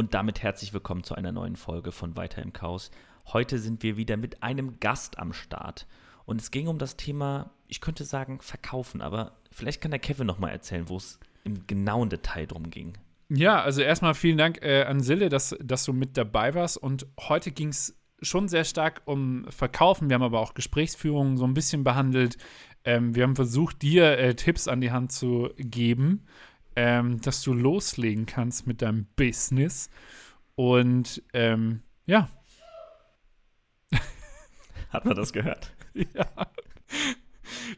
Und damit herzlich willkommen zu einer neuen Folge von Weiter im Chaos. Heute sind wir wieder mit einem Gast am Start. Und es ging um das Thema, ich könnte sagen, verkaufen, aber vielleicht kann der Kevin nochmal erzählen, wo es im genauen Detail drum ging. Ja, also erstmal vielen Dank äh, an Sille, dass, dass du mit dabei warst. Und heute ging es schon sehr stark um Verkaufen. Wir haben aber auch Gesprächsführung so ein bisschen behandelt. Ähm, wir haben versucht, dir äh, Tipps an die Hand zu geben, ähm, dass du loslegen kannst mit deinem Business. Und ähm, ja. Hat man das gehört? ja.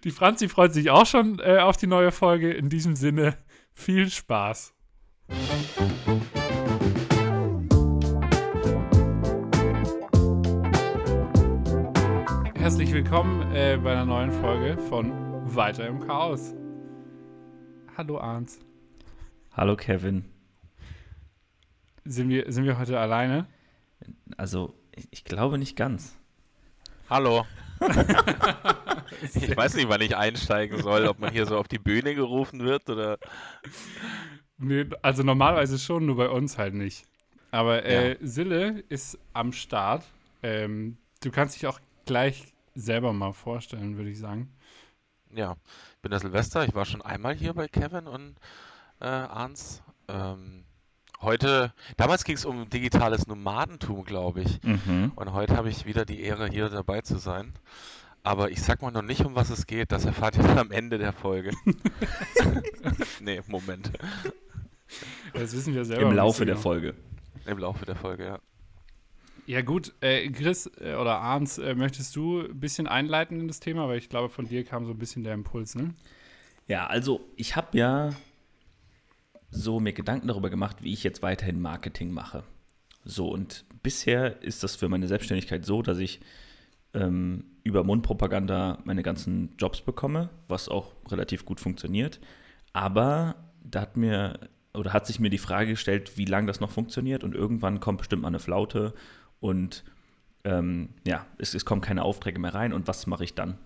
Die Franzi freut sich auch schon äh, auf die neue Folge. In diesem Sinne, viel Spaß. Herzlich willkommen äh, bei einer neuen Folge von Weiter im Chaos. Hallo Arns. Hallo Kevin. Sind wir, sind wir heute alleine? Also, ich, ich glaube nicht ganz. Hallo. ich weiß nicht, wann ich einsteigen soll, ob man hier so auf die Bühne gerufen wird oder. Nee, also normalerweise schon, nur bei uns halt nicht. Aber äh, ja. Sille ist am Start. Ähm, du kannst dich auch gleich selber mal vorstellen, würde ich sagen. Ja, ich bin der Silvester. Ich war schon einmal hier bei Kevin und äh, Arns. Ähm, heute, damals ging es um digitales Nomadentum, glaube ich. Mhm. Und heute habe ich wieder die Ehre, hier dabei zu sein. Aber ich sag mal noch nicht, um was es geht. Das erfahrt ihr dann am Ende der Folge. nee, Moment. Das wissen wir selber. Im Laufe der Folge. Im Laufe der Folge, ja. Ja, gut. Äh, Chris äh, oder Arns, äh, möchtest du ein bisschen einleiten in das Thema? Weil ich glaube, von dir kam so ein bisschen der Impuls, ne? Ja, also ich habe ja so mir Gedanken darüber gemacht, wie ich jetzt weiterhin Marketing mache. So, und bisher ist das für meine Selbstständigkeit so, dass ich ähm, über Mundpropaganda meine ganzen Jobs bekomme, was auch relativ gut funktioniert. Aber da hat mir oder hat sich mir die Frage gestellt, wie lange das noch funktioniert und irgendwann kommt bestimmt mal eine Flaute und ähm, ja, es, es kommen keine Aufträge mehr rein und was mache ich dann?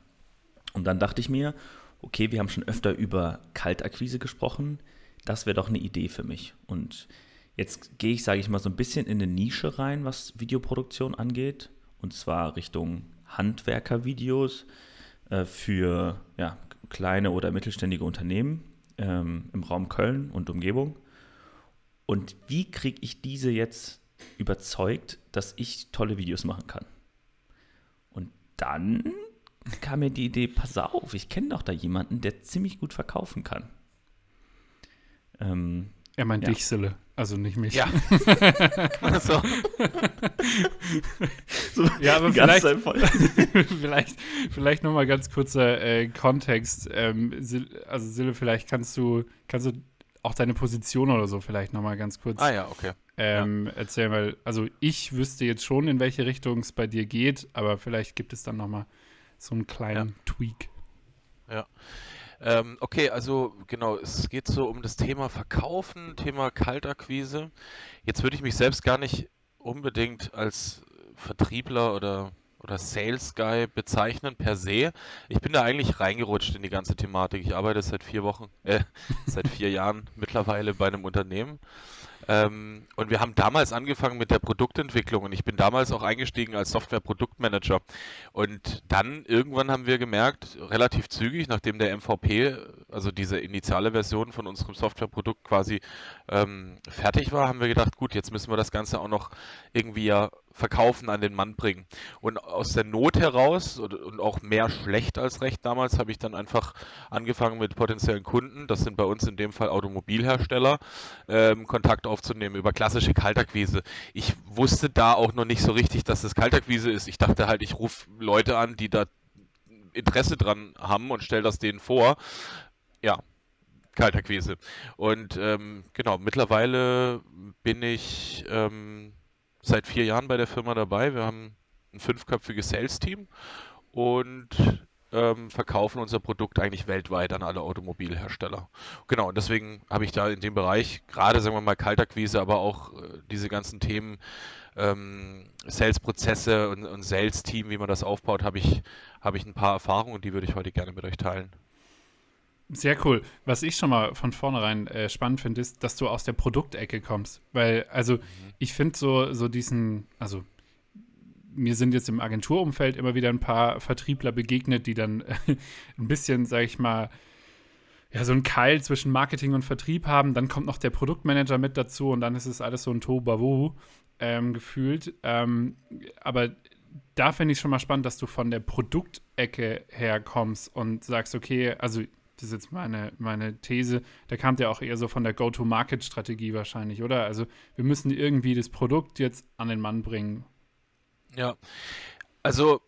Und dann dachte ich mir, okay, wir haben schon öfter über Kaltakquise gesprochen, das wäre doch eine Idee für mich. Und jetzt gehe ich, sage ich mal, so ein bisschen in eine Nische rein, was Videoproduktion angeht, und zwar Richtung Handwerkervideos äh, für ja, kleine oder mittelständige Unternehmen ähm, im Raum Köln und Umgebung. Und wie kriege ich diese jetzt überzeugt, dass ich tolle Videos machen kann? Und dann kam mir die Idee, pass auf, ich kenne doch da jemanden, der ziemlich gut verkaufen kann. Ähm, er meint ja. dich, Sille, also nicht mich. Ja. so. so. Ja, aber vielleicht, vielleicht, vielleicht nochmal ganz kurzer äh, Kontext. Ähm, also Sille, vielleicht kannst du, kannst du auch deine Position oder so vielleicht nochmal ganz kurz ah, ja, okay. ähm, ja. erzählen, weil, also ich wüsste jetzt schon, in welche Richtung es bei dir geht, aber vielleicht gibt es dann nochmal so einen kleinen ja. Tweak. Ja. Ähm, okay, also genau, es geht so um das Thema Verkaufen, Thema Kaltakquise. Jetzt würde ich mich selbst gar nicht unbedingt als Vertriebler oder, oder Sales Guy bezeichnen per se. Ich bin da eigentlich reingerutscht in die ganze Thematik. Ich arbeite seit vier Wochen, äh, seit vier Jahren mittlerweile bei einem Unternehmen ähm, und wir haben damals angefangen mit der Produktentwicklung und ich bin damals auch eingestiegen als Software-Produktmanager. Und dann irgendwann haben wir gemerkt, relativ zügig, nachdem der MVP, also diese initiale Version von unserem Softwareprodukt quasi ähm, fertig war, haben wir gedacht, gut, jetzt müssen wir das Ganze auch noch irgendwie ja verkaufen, an den Mann bringen. Und aus der Not heraus und auch mehr schlecht als recht damals habe ich dann einfach angefangen mit potenziellen Kunden, das sind bei uns in dem Fall Automobilhersteller, ähm, Kontakt aufzunehmen über klassische Kaltakquise. Ich wusste da auch noch nicht so richtig, dass das Kaltakquise ist. Ich dachte halt, ich rufe Leute an, die da Interesse dran haben und stelle das denen vor. Ja, Kaltakquise. Und ähm, genau, mittlerweile bin ich ähm, seit vier Jahren bei der Firma dabei. Wir haben ein fünfköpfiges Sales-Team und ähm, verkaufen unser Produkt eigentlich weltweit an alle Automobilhersteller. Genau, und deswegen habe ich da in dem Bereich, gerade sagen wir mal Kaltakquise, aber auch äh, diese ganzen Themen, ähm, Sales-Prozesse und, und Sales-Team, wie man das aufbaut, habe ich, hab ich ein paar Erfahrungen und die würde ich heute gerne mit euch teilen. Sehr cool. Was ich schon mal von vornherein äh, spannend finde, ist, dass du aus der Produktecke kommst. Weil, also, mhm. ich finde so, so diesen, also, mir sind jetzt im Agenturumfeld immer wieder ein paar Vertriebler begegnet, die dann ein bisschen, sag ich mal, ja, so einen Keil zwischen Marketing und Vertrieb haben. Dann kommt noch der Produktmanager mit dazu und dann ist es alles so ein Tohuwabohu ähm, gefühlt. Ähm, aber da finde ich schon mal spannend, dass du von der Produktecke herkommst und sagst, okay, also das ist jetzt meine, meine These, da kam ja auch eher so von der Go-to-Market-Strategie wahrscheinlich, oder? Also wir müssen irgendwie das Produkt jetzt an den Mann bringen. Ja, also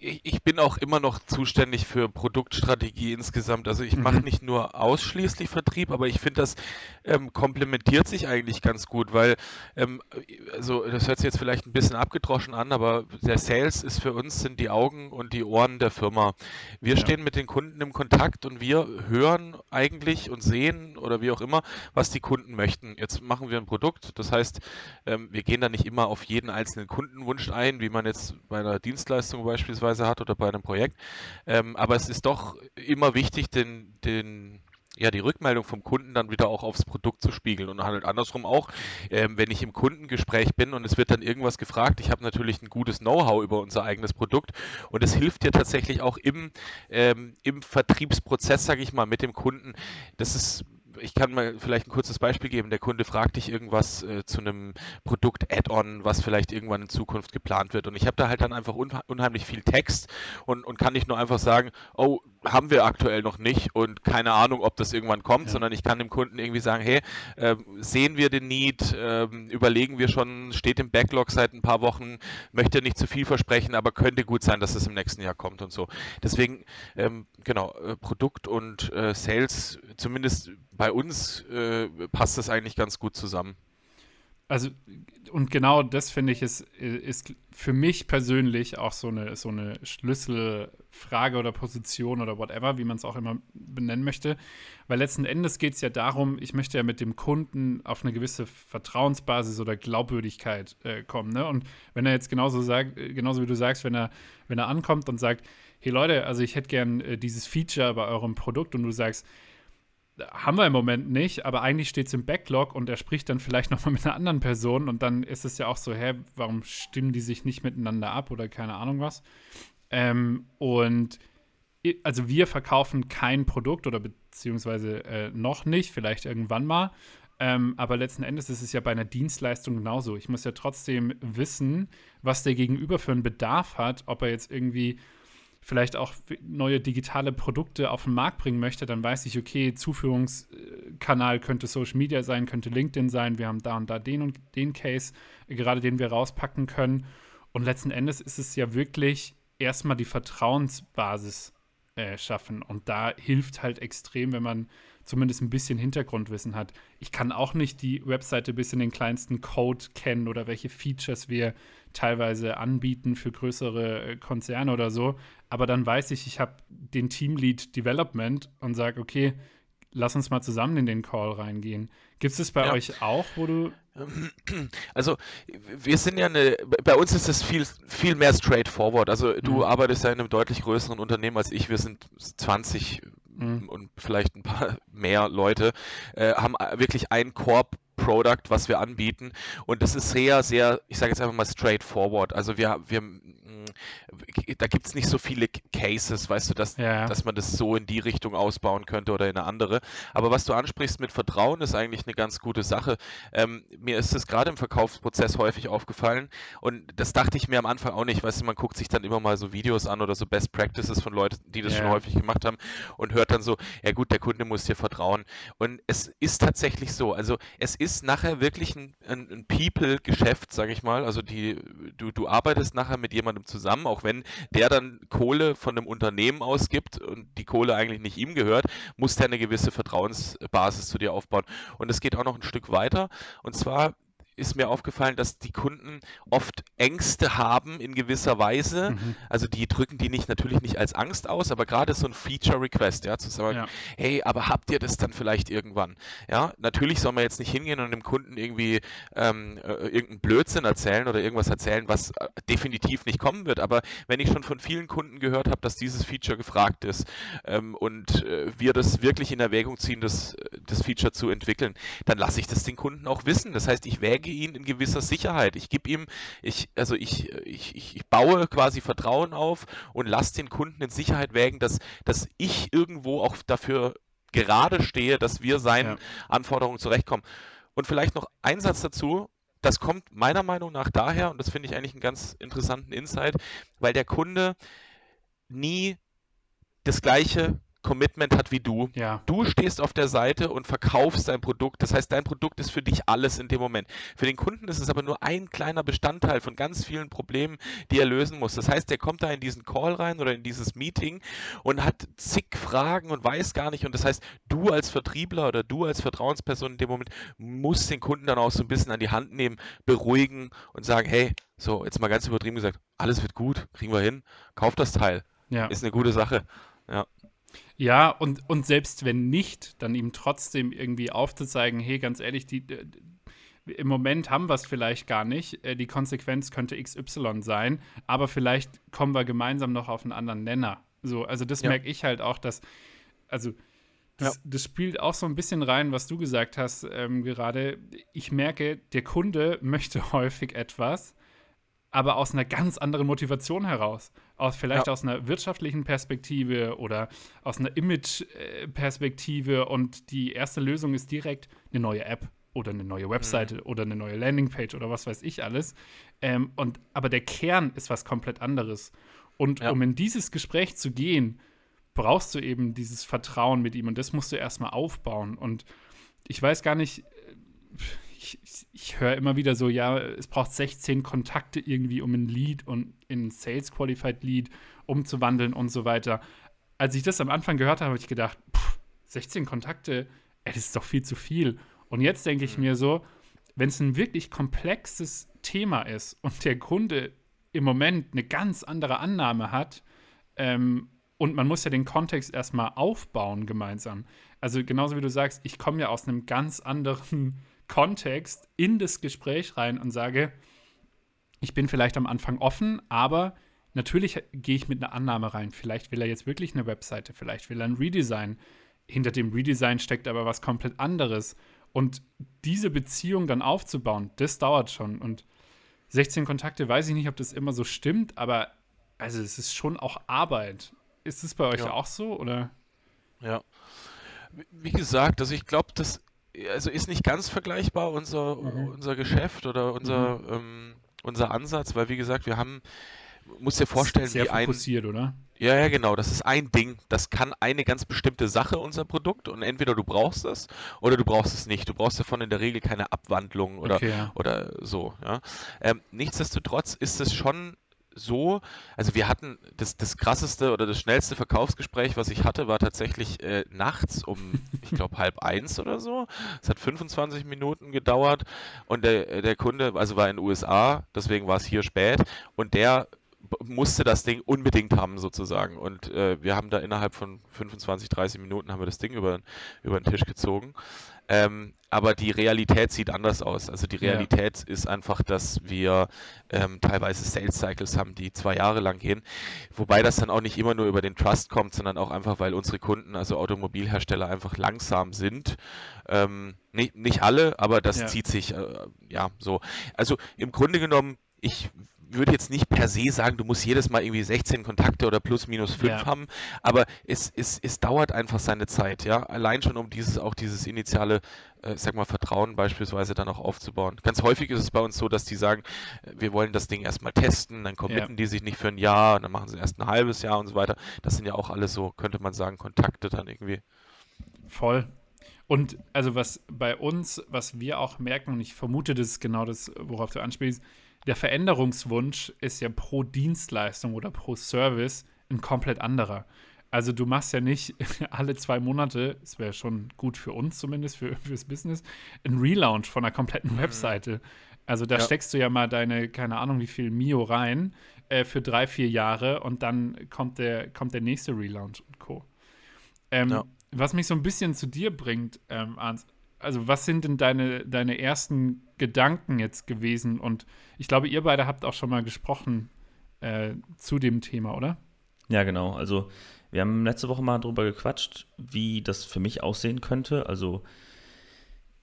ich bin auch immer noch zuständig für Produktstrategie insgesamt. Also ich mache mhm. nicht nur ausschließlich Vertrieb, aber ich finde, das ähm, komplementiert sich eigentlich ganz gut, weil, ähm, also das hört sich jetzt vielleicht ein bisschen abgedroschen an, aber der Sales ist für uns sind die Augen und die Ohren der Firma. Wir ja. stehen mit den Kunden im Kontakt und wir hören eigentlich und sehen oder wie auch immer, was die Kunden möchten. Jetzt machen wir ein Produkt, das heißt, ähm, wir gehen da nicht immer auf jeden einzelnen Kundenwunsch ein, wie man jetzt bei einer Dienstleistung beispielsweise beispielsweise hat oder bei einem Projekt. Ähm, aber es ist doch immer wichtig, den, den, ja, die Rückmeldung vom Kunden dann wieder auch aufs Produkt zu spiegeln und halt andersrum auch, ähm, wenn ich im Kundengespräch bin und es wird dann irgendwas gefragt, ich habe natürlich ein gutes Know-how über unser eigenes Produkt und es hilft dir tatsächlich auch im, ähm, im Vertriebsprozess, sage ich mal, mit dem Kunden. Das ist ich kann mal vielleicht ein kurzes Beispiel geben. Der Kunde fragt dich irgendwas äh, zu einem Produkt-Add-on, was vielleicht irgendwann in Zukunft geplant wird. Und ich habe da halt dann einfach unheimlich viel Text und, und kann nicht nur einfach sagen, oh, haben wir aktuell noch nicht und keine Ahnung, ob das irgendwann kommt, ja. sondern ich kann dem Kunden irgendwie sagen, hey, äh, sehen wir den Need, äh, überlegen wir schon, steht im Backlog seit ein paar Wochen, möchte nicht zu viel versprechen, aber könnte gut sein, dass es im nächsten Jahr kommt und so. Deswegen, ähm, genau, äh, Produkt und äh, Sales, zumindest bei uns äh, passt das eigentlich ganz gut zusammen. Also, und genau das finde ich ist, ist für mich persönlich auch so eine, so eine Schlüsselfrage oder Position oder whatever, wie man es auch immer benennen möchte. Weil letzten Endes geht es ja darum, ich möchte ja mit dem Kunden auf eine gewisse Vertrauensbasis oder Glaubwürdigkeit äh, kommen. Ne? Und wenn er jetzt genauso sagt, genauso wie du sagst, wenn er, wenn er ankommt und sagt, hey Leute, also ich hätte gern äh, dieses Feature bei eurem Produkt und du sagst, haben wir im Moment nicht, aber eigentlich steht es im Backlog und er spricht dann vielleicht nochmal mit einer anderen Person und dann ist es ja auch so, hä, warum stimmen die sich nicht miteinander ab oder keine Ahnung was. Ähm, und also wir verkaufen kein Produkt oder beziehungsweise äh, noch nicht, vielleicht irgendwann mal. Ähm, aber letzten Endes ist es ja bei einer Dienstleistung genauso. Ich muss ja trotzdem wissen, was der Gegenüber für einen Bedarf hat, ob er jetzt irgendwie vielleicht auch neue digitale Produkte auf den Markt bringen möchte, dann weiß ich, okay, Zuführungskanal könnte Social Media sein, könnte LinkedIn sein, wir haben da und da den und den Case, gerade den wir rauspacken können. Und letzten Endes ist es ja wirklich erstmal die Vertrauensbasis äh, schaffen. Und da hilft halt extrem, wenn man zumindest ein bisschen Hintergrundwissen hat. Ich kann auch nicht die Webseite bis in den kleinsten Code kennen oder welche Features wir teilweise anbieten für größere äh, Konzerne oder so. Aber dann weiß ich, ich habe den Teamlead Development und sage, okay, lass uns mal zusammen in den Call reingehen. Gibt es das bei ja. euch auch, wo du. Also, wir sind ja eine. Bei uns ist es viel, viel mehr straightforward. Also, du mhm. arbeitest ja in einem deutlich größeren Unternehmen als ich. Wir sind 20 mhm. und vielleicht ein paar mehr Leute, äh, haben wirklich ein Korb Product, was wir anbieten. Und das ist sehr, sehr, ich sage jetzt einfach mal straightforward. Also wir, wir da gibt es nicht so viele Cases, weißt du, dass, ja. dass man das so in die Richtung ausbauen könnte oder in eine andere. Aber was du ansprichst mit Vertrauen, ist eigentlich eine ganz gute Sache. Ähm, mir ist es gerade im Verkaufsprozess häufig aufgefallen und das dachte ich mir am Anfang auch nicht. Weißt du, man guckt sich dann immer mal so Videos an oder so Best Practices von Leuten, die das ja. schon häufig gemacht haben und hört dann so, ja gut, der Kunde muss dir vertrauen. Und es ist tatsächlich so. Also es ist nachher wirklich ein, ein, ein People-Geschäft, sage ich mal. Also die, du, du arbeitest nachher mit jemandem zusammen, auch wenn der dann Kohle von einem Unternehmen ausgibt und die Kohle eigentlich nicht ihm gehört, muss der eine gewisse Vertrauensbasis zu dir aufbauen. Und es geht auch noch ein Stück weiter. Und zwar ist mir aufgefallen, dass die Kunden oft Ängste haben in gewisser Weise. Mhm. Also die drücken die nicht natürlich nicht als Angst aus, aber gerade so ein Feature Request, ja, zu sagen, ja. hey, aber habt ihr das dann vielleicht irgendwann? Ja, natürlich soll man jetzt nicht hingehen und dem Kunden irgendwie ähm, äh, irgendeinen Blödsinn erzählen oder irgendwas erzählen, was äh, definitiv nicht kommen wird. Aber wenn ich schon von vielen Kunden gehört habe, dass dieses Feature gefragt ist ähm, und äh, wir das wirklich in Erwägung ziehen, das, das Feature zu entwickeln, dann lasse ich das den Kunden auch wissen. Das heißt, ich wäge ihn in gewisser Sicherheit. Ich gebe ihm, ich, also ich, ich, ich baue quasi Vertrauen auf und lasse den Kunden in Sicherheit wägen, dass, dass ich irgendwo auch dafür gerade stehe, dass wir seinen ja. Anforderungen zurechtkommen. Und vielleicht noch ein Satz dazu. Das kommt meiner Meinung nach daher, und das finde ich eigentlich einen ganz interessanten Insight, weil der Kunde nie das gleiche Commitment hat wie du. Ja. Du stehst auf der Seite und verkaufst dein Produkt. Das heißt, dein Produkt ist für dich alles in dem Moment. Für den Kunden ist es aber nur ein kleiner Bestandteil von ganz vielen Problemen, die er lösen muss. Das heißt, der kommt da in diesen Call rein oder in dieses Meeting und hat zig Fragen und weiß gar nicht. Und das heißt, du als Vertriebler oder du als Vertrauensperson in dem Moment musst den Kunden dann auch so ein bisschen an die Hand nehmen, beruhigen und sagen, hey, so, jetzt mal ganz übertrieben gesagt, alles wird gut, kriegen wir hin, kauf das Teil. Ja. Ist eine gute Sache. Ja. Ja, und, und selbst wenn nicht, dann ihm trotzdem irgendwie aufzuzeigen, hey, ganz ehrlich, die, im Moment haben wir es vielleicht gar nicht. Äh, die Konsequenz könnte XY sein, aber vielleicht kommen wir gemeinsam noch auf einen anderen Nenner. So, also das ja. merke ich halt auch, dass, also das, ja. das, spielt auch so ein bisschen rein, was du gesagt hast ähm, gerade. Ich merke, der Kunde möchte häufig etwas, aber aus einer ganz anderen Motivation heraus. Aus, vielleicht ja. aus einer wirtschaftlichen Perspektive oder aus einer Image-Perspektive. Und die erste Lösung ist direkt eine neue App oder eine neue Webseite mhm. oder eine neue Landingpage oder was weiß ich alles. Ähm, und, aber der Kern ist was komplett anderes. Und ja. um in dieses Gespräch zu gehen, brauchst du eben dieses Vertrauen mit ihm und das musst du erstmal aufbauen. Und ich weiß gar nicht, ich, ich höre immer wieder so, ja, es braucht 16 Kontakte irgendwie, um ein Lead und in Sales Qualified Lead umzuwandeln und so weiter. Als ich das am Anfang gehört habe, habe ich gedacht, pff, 16 Kontakte, ey, das ist doch viel zu viel. Und jetzt denke ich mhm. mir so, wenn es ein wirklich komplexes Thema ist und der Kunde im Moment eine ganz andere Annahme hat, ähm, und man muss ja den Kontext erstmal aufbauen gemeinsam. Also genauso wie du sagst, ich komme ja aus einem ganz anderen Kontext in das Gespräch rein und sage, ich bin vielleicht am Anfang offen, aber natürlich gehe ich mit einer Annahme rein. Vielleicht will er jetzt wirklich eine Webseite, vielleicht will er ein Redesign. Hinter dem Redesign steckt aber was komplett anderes. Und diese Beziehung dann aufzubauen, das dauert schon. Und 16 Kontakte, weiß ich nicht, ob das immer so stimmt, aber also es ist schon auch Arbeit. Ist es bei euch ja. auch so, oder? Ja. Wie gesagt, also ich glaube, das also ist nicht ganz vergleichbar unser, mhm. unser Geschäft oder unser, mhm. ähm, unser Ansatz, weil wie gesagt, wir haben, muss dir vorstellen, sehr wie fokussiert, ein, oder? Ja, ja, genau. Das ist ein Ding. Das kann eine ganz bestimmte Sache, unser Produkt. Und entweder du brauchst es oder du brauchst es nicht. Du brauchst davon in der Regel keine Abwandlung oder, okay, ja. oder so. Ja. Ähm, nichtsdestotrotz ist es schon so, also wir hatten das, das krasseste oder das schnellste Verkaufsgespräch, was ich hatte, war tatsächlich äh, nachts um, ich glaube, halb eins oder so. Es hat 25 Minuten gedauert und der, der Kunde, also war in den USA, deswegen war es hier spät und der musste das Ding unbedingt haben sozusagen und äh, wir haben da innerhalb von 25, 30 Minuten haben wir das Ding über, über den Tisch gezogen. Ähm, aber die Realität sieht anders aus. Also die Realität ja. ist einfach, dass wir ähm, teilweise Sales Cycles haben, die zwei Jahre lang gehen. Wobei das dann auch nicht immer nur über den Trust kommt, sondern auch einfach, weil unsere Kunden, also Automobilhersteller, einfach langsam sind. Ähm, nicht, nicht alle, aber das ja. zieht sich äh, ja so. Also im Grunde genommen, ich würde jetzt nicht per se sagen, du musst jedes Mal irgendwie 16 Kontakte oder plus minus 5 ja. haben, aber es, es, es dauert einfach seine Zeit, ja. Allein schon um dieses, auch dieses initiale, äh, sag mal, Vertrauen beispielsweise dann auch aufzubauen. Ganz häufig ist es bei uns so, dass die sagen, äh, wir wollen das Ding erstmal testen, dann committen ja. die sich nicht für ein Jahr und dann machen sie erst ein halbes Jahr und so weiter. Das sind ja auch alles so, könnte man sagen, Kontakte dann irgendwie. Voll. Und also was bei uns, was wir auch merken, und ich vermute, das ist genau das, worauf du anspielst, der Veränderungswunsch ist ja pro Dienstleistung oder pro Service ein komplett anderer. Also du machst ja nicht alle zwei Monate, es wäre schon gut für uns zumindest, für, fürs Business, ein Relaunch von einer kompletten mhm. Webseite. Also da ja. steckst du ja mal deine, keine Ahnung, wie viel Mio rein äh, für drei, vier Jahre und dann kommt der, kommt der nächste Relaunch und Co. Ähm, ja. Was mich so ein bisschen zu dir bringt, ähm, also was sind denn deine, deine ersten Gedanken jetzt gewesen? Und ich glaube, ihr beide habt auch schon mal gesprochen äh, zu dem Thema, oder? Ja, genau. Also wir haben letzte Woche mal drüber gequatscht, wie das für mich aussehen könnte. Also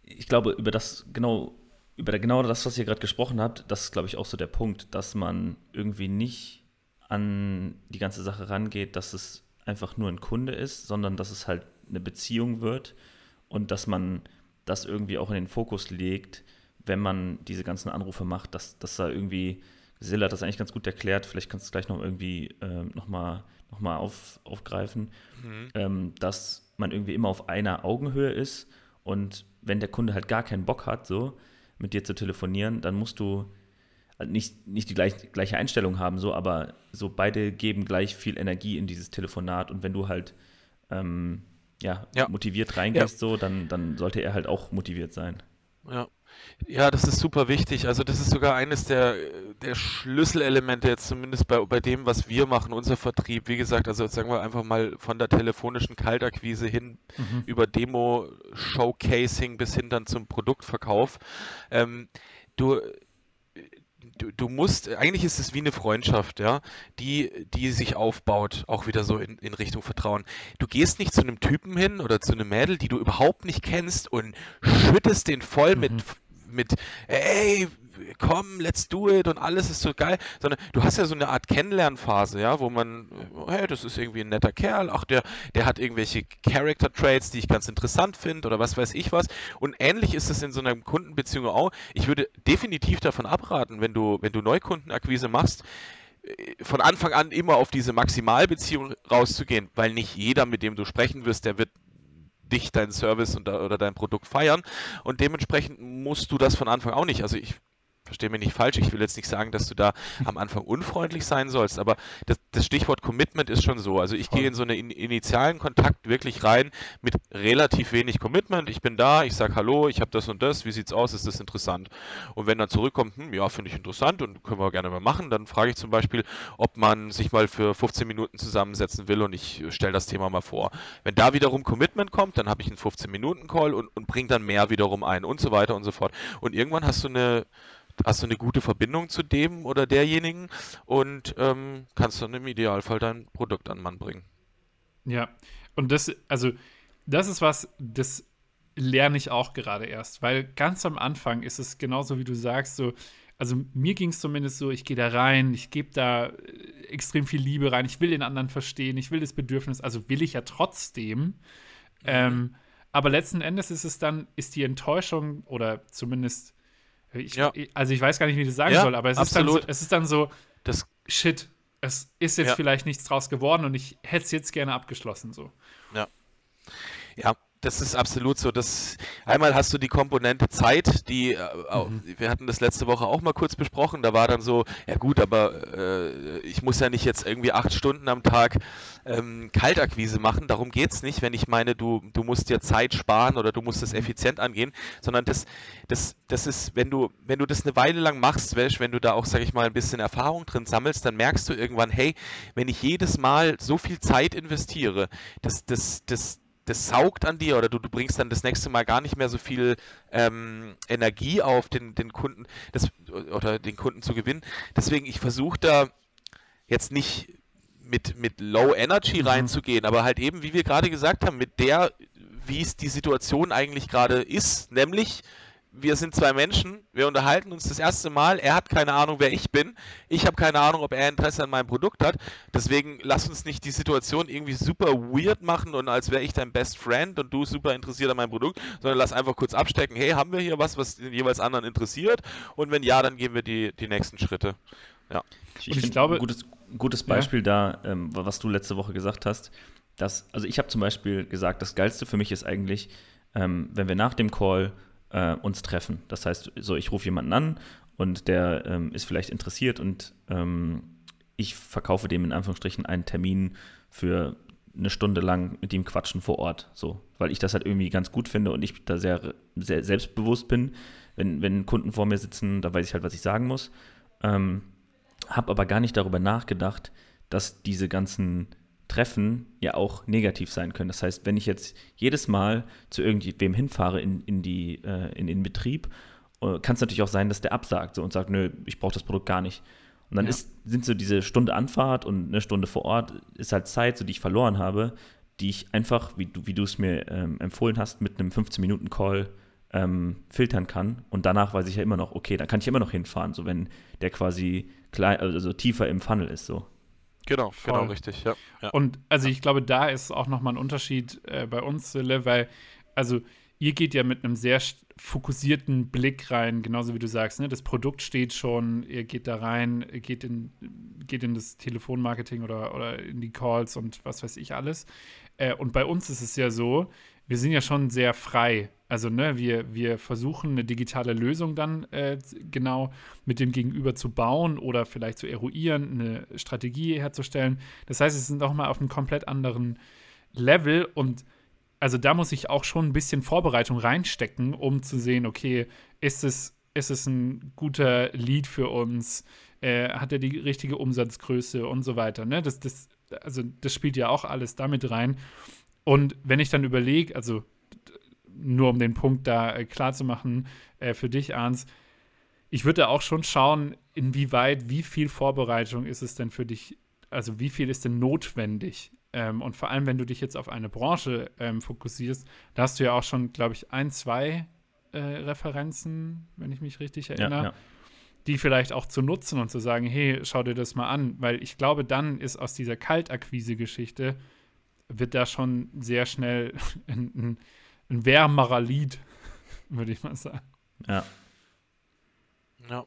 ich glaube, über das genau, über genau das, was ihr gerade gesprochen habt, das ist, glaube ich, auch so der Punkt, dass man irgendwie nicht an die ganze Sache rangeht, dass es einfach nur ein Kunde ist, sondern dass es halt eine Beziehung wird und dass man das irgendwie auch in den Fokus legt, wenn man diese ganzen Anrufe macht, dass, dass da irgendwie, Silla hat das eigentlich ganz gut erklärt, vielleicht kannst du es gleich noch irgendwie äh, nochmal noch mal auf, aufgreifen, mhm. ähm, dass man irgendwie immer auf einer Augenhöhe ist und wenn der Kunde halt gar keinen Bock hat, so mit dir zu telefonieren, dann musst du halt nicht, nicht die gleich, gleiche Einstellung haben, so, aber so beide geben gleich viel Energie in dieses Telefonat und wenn du halt ähm, ja, ja, motiviert reingehst, ja. so, dann, dann sollte er halt auch motiviert sein. Ja. Ja, das ist super wichtig. Also das ist sogar eines der, der Schlüsselelemente jetzt zumindest bei, bei dem, was wir machen, unser Vertrieb. Wie gesagt, also sagen wir einfach mal von der telefonischen Kaltakquise hin mhm. über Demo, Showcasing bis hin dann zum Produktverkauf. Ähm, du, du, du musst, eigentlich ist es wie eine Freundschaft, ja, die, die sich aufbaut, auch wieder so in, in Richtung Vertrauen. Du gehst nicht zu einem Typen hin oder zu einem Mädel, die du überhaupt nicht kennst und schüttest den voll mhm. mit mit, ey, komm, let's do it und alles ist so geil, sondern du hast ja so eine Art Kennenlernphase, ja, wo man, hey, das ist irgendwie ein netter Kerl, ach, der, der hat irgendwelche Character Traits, die ich ganz interessant finde oder was weiß ich was. Und ähnlich ist es in so einer Kundenbeziehung auch. Ich würde definitiv davon abraten, wenn du, wenn du Neukundenakquise machst, äh, von Anfang an immer auf diese Maximalbeziehung rauszugehen, weil nicht jeder, mit dem du sprechen wirst, der wird dich, deinen Service und, oder dein Produkt feiern. Und dementsprechend musst du das von Anfang auch nicht. Also ich verstehe mich nicht falsch, ich will jetzt nicht sagen, dass du da am Anfang unfreundlich sein sollst, aber das, das Stichwort Commitment ist schon so. Also ich Voll. gehe in so einen initialen Kontakt wirklich rein mit relativ wenig Commitment. Ich bin da, ich sage Hallo, ich habe das und das, wie sieht's aus, ist das interessant? Und wenn dann zurückkommt, hm, ja, finde ich interessant und können wir gerne mal machen, dann frage ich zum Beispiel, ob man sich mal für 15 Minuten zusammensetzen will und ich stelle das Thema mal vor. Wenn da wiederum Commitment kommt, dann habe ich einen 15-Minuten-Call und, und bringe dann mehr wiederum ein und so weiter und so fort. Und irgendwann hast du eine hast du eine gute Verbindung zu dem oder derjenigen und ähm, kannst dann im Idealfall dein Produkt an Mann bringen. Ja, und das, also, das ist was, das lerne ich auch gerade erst, weil ganz am Anfang ist es genauso, wie du sagst, so, also mir ging es zumindest so, ich gehe da rein, ich gebe da äh, extrem viel Liebe rein, ich will den anderen verstehen, ich will das Bedürfnis, also will ich ja trotzdem. Mhm. Ähm, aber letzten Endes ist es dann, ist die Enttäuschung oder zumindest ich, ja. Also ich weiß gar nicht, wie ich das sagen ja, soll, aber es ist, dann so, es ist dann so, das, shit, es ist jetzt ja. vielleicht nichts draus geworden und ich hätte es jetzt gerne abgeschlossen. So. Ja. Ja, das ist absolut so. Das, einmal hast du die Komponente Zeit, die, äh, mhm. wir hatten das letzte Woche auch mal kurz besprochen, da war dann so, ja gut, aber äh, ich muss ja nicht jetzt irgendwie acht Stunden am Tag ähm, Kaltakquise machen, darum geht es nicht, wenn ich meine, du, du musst dir Zeit sparen oder du musst es effizient angehen, sondern das, das, das ist, wenn du, wenn du das eine Weile lang machst, wenn du da auch, sag ich mal, ein bisschen Erfahrung drin sammelst, dann merkst du irgendwann, hey, wenn ich jedes Mal so viel Zeit investiere, das, das, das, das saugt an dir oder du, du bringst dann das nächste Mal gar nicht mehr so viel ähm, Energie auf, den, den Kunden das, oder den Kunden zu gewinnen. Deswegen, ich versuche da jetzt nicht mit, mit Low Energy mhm. reinzugehen, aber halt eben, wie wir gerade gesagt haben, mit der, wie es die Situation eigentlich gerade ist, nämlich wir sind zwei Menschen, wir unterhalten uns das erste Mal, er hat keine Ahnung, wer ich bin, ich habe keine Ahnung, ob er Interesse an meinem Produkt hat, deswegen lass uns nicht die Situation irgendwie super weird machen und als wäre ich dein Best Friend und du super interessiert an meinem Produkt, sondern lass einfach kurz abstecken, hey, haben wir hier was, was den jeweils anderen interessiert und wenn ja, dann gehen wir die, die nächsten Schritte. Ja. Ich, ich glaube, ein gutes, gutes Beispiel ja. da, ähm, was du letzte Woche gesagt hast, dass, also ich habe zum Beispiel gesagt, das Geilste für mich ist eigentlich, ähm, wenn wir nach dem Call äh, uns treffen. Das heißt, so ich rufe jemanden an und der ähm, ist vielleicht interessiert und ähm, ich verkaufe dem in Anführungsstrichen einen Termin für eine Stunde lang mit ihm quatschen vor Ort, so, weil ich das halt irgendwie ganz gut finde und ich da sehr, sehr selbstbewusst bin. Wenn, wenn Kunden vor mir sitzen, da weiß ich halt, was ich sagen muss. Ähm, habe aber gar nicht darüber nachgedacht, dass diese ganzen Treffen ja auch negativ sein können. Das heißt, wenn ich jetzt jedes Mal zu irgendwem hinfahre in, in, die, äh, in den Betrieb, äh, kann es natürlich auch sein, dass der absagt so, und sagt, nö, ich brauche das Produkt gar nicht. Und dann ja. ist, sind so diese Stunde Anfahrt und eine Stunde vor Ort, ist halt Zeit, so die ich verloren habe, die ich einfach, wie du, wie du es mir ähm, empfohlen hast, mit einem 15-Minuten-Call ähm, filtern kann. Und danach weiß ich ja immer noch, okay, dann kann ich immer noch hinfahren, so wenn der quasi klein, also tiefer im Funnel ist, so. Genau, Voll. genau, richtig, ja, ja. Und also ich glaube, da ist auch nochmal ein Unterschied äh, bei uns, Sille, weil, also ihr geht ja mit einem sehr fokussierten Blick rein, genauso wie du sagst, ne? Das Produkt steht schon, ihr geht da rein, geht in, geht in das Telefonmarketing oder, oder in die Calls und was weiß ich alles. Äh, und bei uns ist es ja so, wir sind ja schon sehr frei. Also, ne, wir, wir versuchen eine digitale Lösung dann äh, genau mit dem Gegenüber zu bauen oder vielleicht zu eruieren, eine Strategie herzustellen. Das heißt, es sind auch mal auf einem komplett anderen Level und also da muss ich auch schon ein bisschen Vorbereitung reinstecken, um zu sehen, okay, ist es, ist es ein guter Lead für uns? Äh, hat er die richtige Umsatzgröße und so weiter? Ne? Das, das, also das spielt ja auch alles damit rein. Und wenn ich dann überlege, also nur um den Punkt da äh, klar zu machen, äh, für dich, Arns, ich würde auch schon schauen, inwieweit, wie viel Vorbereitung ist es denn für dich, also wie viel ist denn notwendig? Ähm, und vor allem, wenn du dich jetzt auf eine Branche ähm, fokussierst, da hast du ja auch schon, glaube ich, ein, zwei äh, Referenzen, wenn ich mich richtig erinnere, ja, ja. die vielleicht auch zu nutzen und zu sagen, hey, schau dir das mal an, weil ich glaube, dann ist aus dieser Kaltakquise-Geschichte wird da schon sehr schnell ein, ein, ein wärmerer Lied, würde ich mal sagen. Ja. Ja.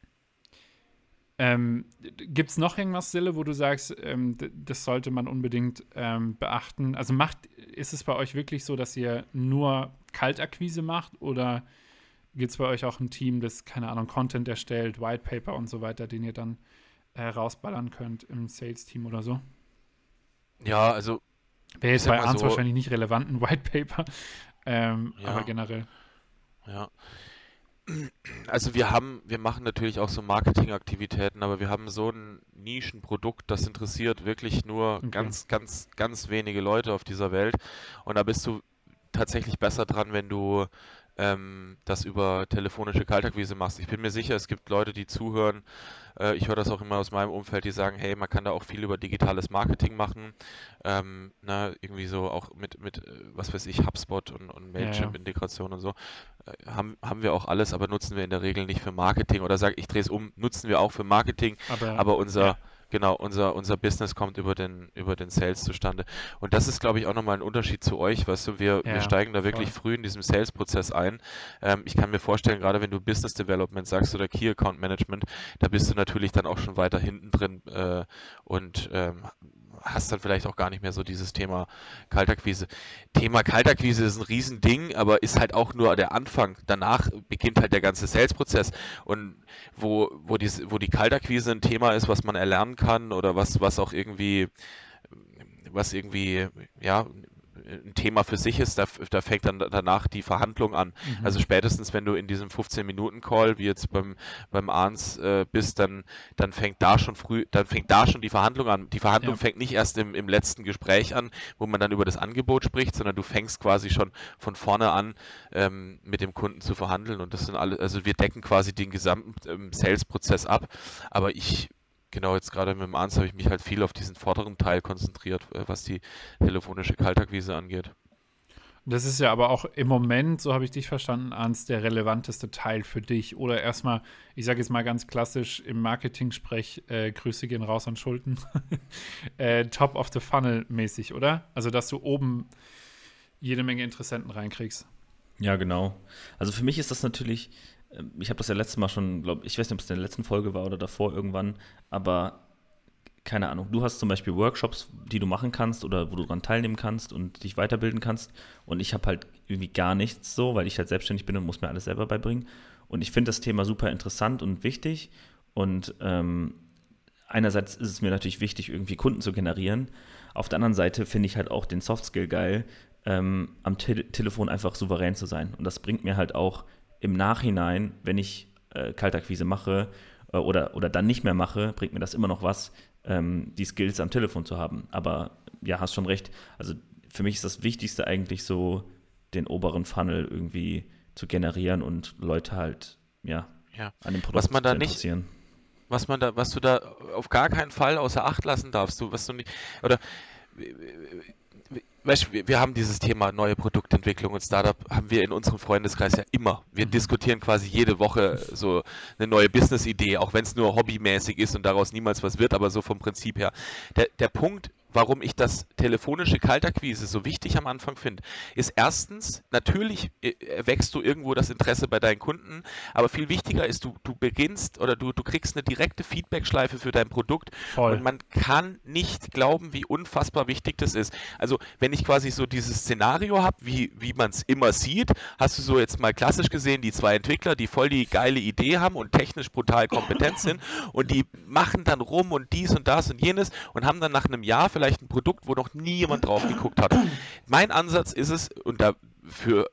Ähm, Gibt es noch irgendwas, Sille, wo du sagst, ähm, das sollte man unbedingt ähm, beachten? Also macht, ist es bei euch wirklich so, dass ihr nur Kaltakquise macht oder gibt es bei euch auch ein Team, das, keine Ahnung, Content erstellt, White Paper und so weiter, den ihr dann äh, rausballern könnt im Sales-Team oder so? Ja, also. Wäre jetzt bei Arns so, wahrscheinlich nicht relevant, ein White Paper, ähm, ja, aber generell. Ja, also wir haben, wir machen natürlich auch so Marketingaktivitäten, aber wir haben so ein Nischenprodukt, das interessiert wirklich nur okay. ganz, ganz, ganz wenige Leute auf dieser Welt. Und da bist du tatsächlich besser dran, wenn du ähm, das über telefonische Kaltakquise machst. Ich bin mir sicher, es gibt Leute, die zuhören. Äh, ich höre das auch immer aus meinem Umfeld, die sagen, hey, man kann da auch viel über digitales Marketing machen. Ähm, na, ne, irgendwie so auch mit, mit äh, was weiß ich, HubSpot und, und Mailchimp-Integration ja, ja. und so. Äh, haben, haben wir auch alles, aber nutzen wir in der Regel nicht für Marketing. Oder sage ich, drehe es um, nutzen wir auch für Marketing, aber, aber unser ja Genau, unser, unser Business kommt über den, über den Sales zustande. Und das ist, glaube ich, auch nochmal ein Unterschied zu euch. Weißt du, wir, ja, wir steigen da wirklich früh in diesem Sales-Prozess ein. Ähm, ich kann mir vorstellen, gerade wenn du Business Development sagst oder Key Account Management, da bist du natürlich dann auch schon weiter hinten drin äh, und ähm, hast dann vielleicht auch gar nicht mehr so dieses Thema Kaltakquise. Thema Kaltakquise ist ein Riesending, aber ist halt auch nur der Anfang. Danach beginnt halt der ganze Sales-Prozess. Und wo, wo, die, wo die Kaltakquise ein Thema ist, was man erlernen kann oder was, was auch irgendwie was irgendwie, ja, ein Thema für sich ist, da, da fängt dann danach die Verhandlung an. Mhm. Also spätestens, wenn du in diesem 15-Minuten-Call, wie jetzt beim, beim Arns äh, bist, dann, dann fängt da schon früh, dann fängt da schon die Verhandlung an. Die Verhandlung ja. fängt nicht erst im, im letzten Gespräch an, wo man dann über das Angebot spricht, sondern du fängst quasi schon von vorne an ähm, mit dem Kunden zu verhandeln und das sind alle, also wir decken quasi den gesamten ähm, Sales-Prozess ab, aber ich genau, jetzt gerade mit dem Arns habe ich mich halt viel auf diesen vorderen Teil konzentriert, äh, was die telefonische Kaltakquise angeht. Das ist ja aber auch im Moment, so habe ich dich verstanden, Arns, der relevanteste Teil für dich. Oder erstmal, ich sage jetzt mal ganz klassisch im Marketing-Sprech, äh, Grüße gehen raus an Schulden. äh, top of the funnel mäßig, oder? Also, dass du oben jede Menge Interessenten reinkriegst. Ja, genau. Also für mich ist das natürlich ich habe das ja letztes Mal schon, glaube ich, weiß nicht, ob es in der letzten Folge war oder davor irgendwann, aber keine Ahnung, du hast zum Beispiel Workshops, die du machen kannst oder wo du daran teilnehmen kannst und dich weiterbilden kannst. Und ich habe halt irgendwie gar nichts so, weil ich halt selbstständig bin und muss mir alles selber beibringen. Und ich finde das Thema super interessant und wichtig. Und ähm, einerseits ist es mir natürlich wichtig, irgendwie Kunden zu generieren, Auf der anderen Seite finde ich halt auch den Softskill geil, ähm, am Te Telefon einfach souverän zu sein. Und das bringt mir halt auch im Nachhinein, wenn ich äh, Kaltakquise mache äh, oder, oder dann nicht mehr mache, bringt mir das immer noch was, ähm, die Skills am Telefon zu haben. Aber ja, hast schon recht. Also für mich ist das Wichtigste eigentlich so, den oberen Funnel irgendwie zu generieren und Leute halt, ja, ja. an dem Produkt was man da zu interessieren. Nicht, was man da, was du da auf gar keinen Fall außer Acht lassen darfst, du, was du nicht, oder weißt, wir, wir haben dieses Thema neue Produktentwicklung und Startup haben wir in unserem Freundeskreis ja immer. Wir mhm. diskutieren quasi jede Woche so eine neue Business-Idee, auch wenn es nur hobbymäßig ist und daraus niemals was wird, aber so vom Prinzip her. Der, der Punkt warum ich das telefonische Kaltakquise so wichtig am Anfang finde, ist erstens, natürlich wächst du irgendwo das Interesse bei deinen Kunden, aber viel wichtiger ist, du, du beginnst oder du, du kriegst eine direkte Feedback-Schleife für dein Produkt Voll. und man kann nicht glauben, wie unfassbar wichtig das ist. Also wenn ich quasi so dieses Szenario habe, wie, wie man es immer sieht, hast du so jetzt mal klassisch gesehen, die zwei Entwickler, die voll die geile Idee haben und technisch brutal kompetent sind und die machen dann rum und dies und das und jenes und haben dann nach einem Jahr vielleicht ein Produkt, wo noch nie jemand drauf geguckt hat. Mein Ansatz ist es, und dafür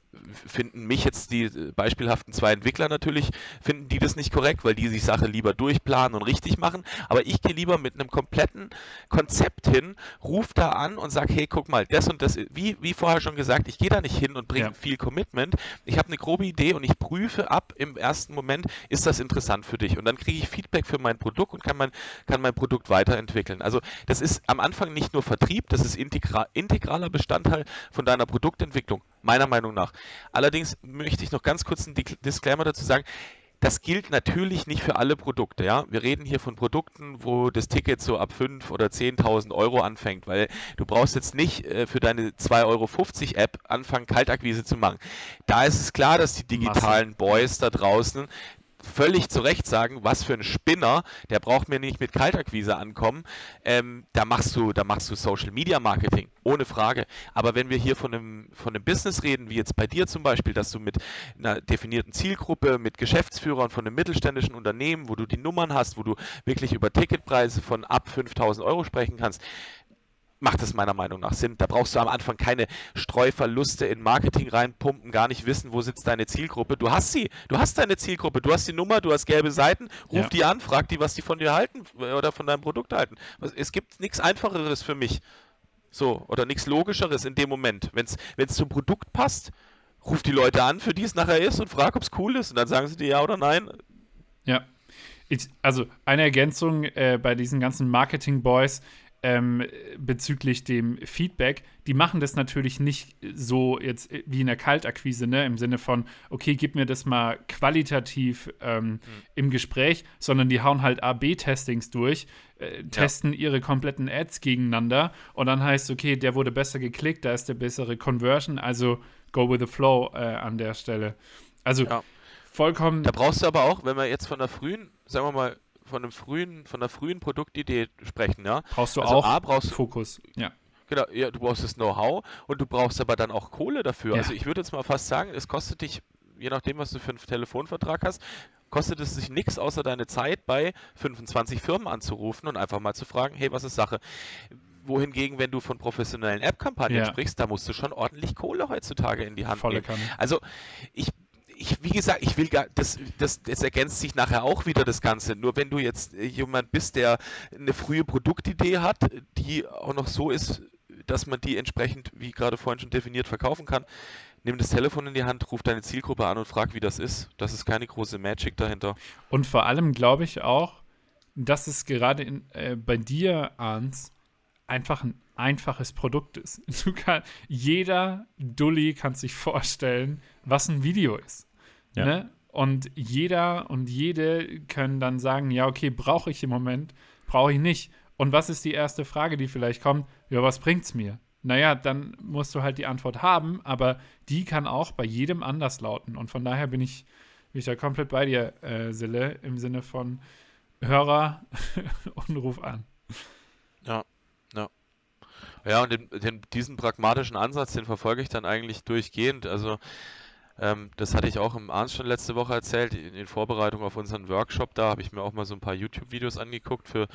finden mich jetzt die beispielhaften zwei Entwickler natürlich, finden die das nicht korrekt, weil die sich Sache lieber durchplanen und richtig machen. Aber ich gehe lieber mit einem kompletten Konzept hin, ruf da an und sage, hey, guck mal, das und das, wie, wie vorher schon gesagt, ich gehe da nicht hin und bringe ja. viel Commitment. Ich habe eine grobe Idee und ich prüfe ab im ersten Moment, ist das interessant für dich? Und dann kriege ich Feedback für mein Produkt und kann mein, kann mein Produkt weiterentwickeln. Also das ist am Anfang nicht nur Vertrieb, das ist integra integraler Bestandteil von deiner Produktentwicklung, meiner Meinung nach. Allerdings möchte ich noch ganz kurz einen Disclaimer dazu sagen. Das gilt natürlich nicht für alle Produkte. Ja? Wir reden hier von Produkten, wo das Ticket so ab 5.000 oder 10.000 Euro anfängt, weil du brauchst jetzt nicht äh, für deine 2,50 Euro App anfangen, Kaltakquise zu machen. Da ist es klar, dass die digitalen Boys da draußen völlig zu Recht sagen, was für ein Spinner, der braucht mir nicht mit Kaltakquise ankommen. Ähm, da machst du, da machst du Social Media Marketing, ohne Frage. Aber wenn wir hier von einem, von einem Business reden, wie jetzt bei dir zum Beispiel, dass du mit einer definierten Zielgruppe, mit Geschäftsführern von einem mittelständischen Unternehmen, wo du die Nummern hast, wo du wirklich über Ticketpreise von ab 5000 Euro sprechen kannst, macht es meiner Meinung nach Sinn. Da brauchst du am Anfang keine Streuverluste in Marketing reinpumpen, gar nicht wissen, wo sitzt deine Zielgruppe. Du hast sie, du hast deine Zielgruppe, du hast die Nummer, du hast gelbe Seiten, ruf ja. die an, frag die, was die von dir halten äh, oder von deinem Produkt halten. Es gibt nichts Einfacheres für mich. So, oder nichts Logischeres in dem Moment. Wenn es zum Produkt passt, ruf die Leute an, für die es nachher ist und frag, ob es cool ist. Und dann sagen sie dir ja oder nein. Ja. Ich, also eine Ergänzung äh, bei diesen ganzen Marketing-Boys ähm, bezüglich dem Feedback, die machen das natürlich nicht so jetzt wie in der Kaltakquise, ne? Im Sinne von, okay, gib mir das mal qualitativ ähm, mhm. im Gespräch, sondern die hauen halt A-B-Testings durch, äh, testen ja. ihre kompletten Ads gegeneinander und dann heißt, okay, der wurde besser geklickt, da ist der bessere Conversion, also go with the flow äh, an der Stelle. Also ja. vollkommen. Da brauchst du aber auch, wenn wir jetzt von der frühen, sagen wir mal, von einem frühen, von einer frühen Produktidee sprechen, ja. Brauchst du also auch A, brauchst Fokus, ja. Genau, ja, du brauchst das Know-how und du brauchst aber dann auch Kohle dafür. Ja. Also ich würde jetzt mal fast sagen, es kostet dich, je nachdem, was du für einen Telefonvertrag hast, kostet es sich nichts außer deine Zeit bei 25 Firmen anzurufen und einfach mal zu fragen, hey, was ist Sache? Wohingegen, wenn du von professionellen App-Kampagnen ja. sprichst, da musst du schon ordentlich Kohle heutzutage in die Hand Volle nehmen. Kanne. Also ich ich, wie gesagt, ich will gar, das, das, das ergänzt sich nachher auch wieder das Ganze. Nur wenn du jetzt jemand bist, der eine frühe Produktidee hat, die auch noch so ist, dass man die entsprechend, wie gerade vorhin schon definiert, verkaufen kann, nimm das Telefon in die Hand, ruf deine Zielgruppe an und frag, wie das ist. Das ist keine große Magic dahinter. Und vor allem glaube ich auch, dass es gerade in, äh, bei dir, Arns, einfach ein einfaches Produkt ist. Du kann, jeder Dulli kann sich vorstellen, was ein Video ist. Ja. Ne? Und jeder und jede können dann sagen, ja, okay, brauche ich im Moment, brauche ich nicht. Und was ist die erste Frage, die vielleicht kommt? Ja, was bringt's mir? Naja, dann musst du halt die Antwort haben, aber die kann auch bei jedem anders lauten. Und von daher bin ich, bin ich da komplett bei dir, äh, Sille, im Sinne von Hörer und ruf an. Ja, ja. Ja, und den, den, diesen pragmatischen Ansatz, den verfolge ich dann eigentlich durchgehend. Also ähm, das hatte ich auch im Arns schon letzte Woche erzählt, in, in Vorbereitung auf unseren Workshop. Da habe ich mir auch mal so ein paar YouTube-Videos angeguckt für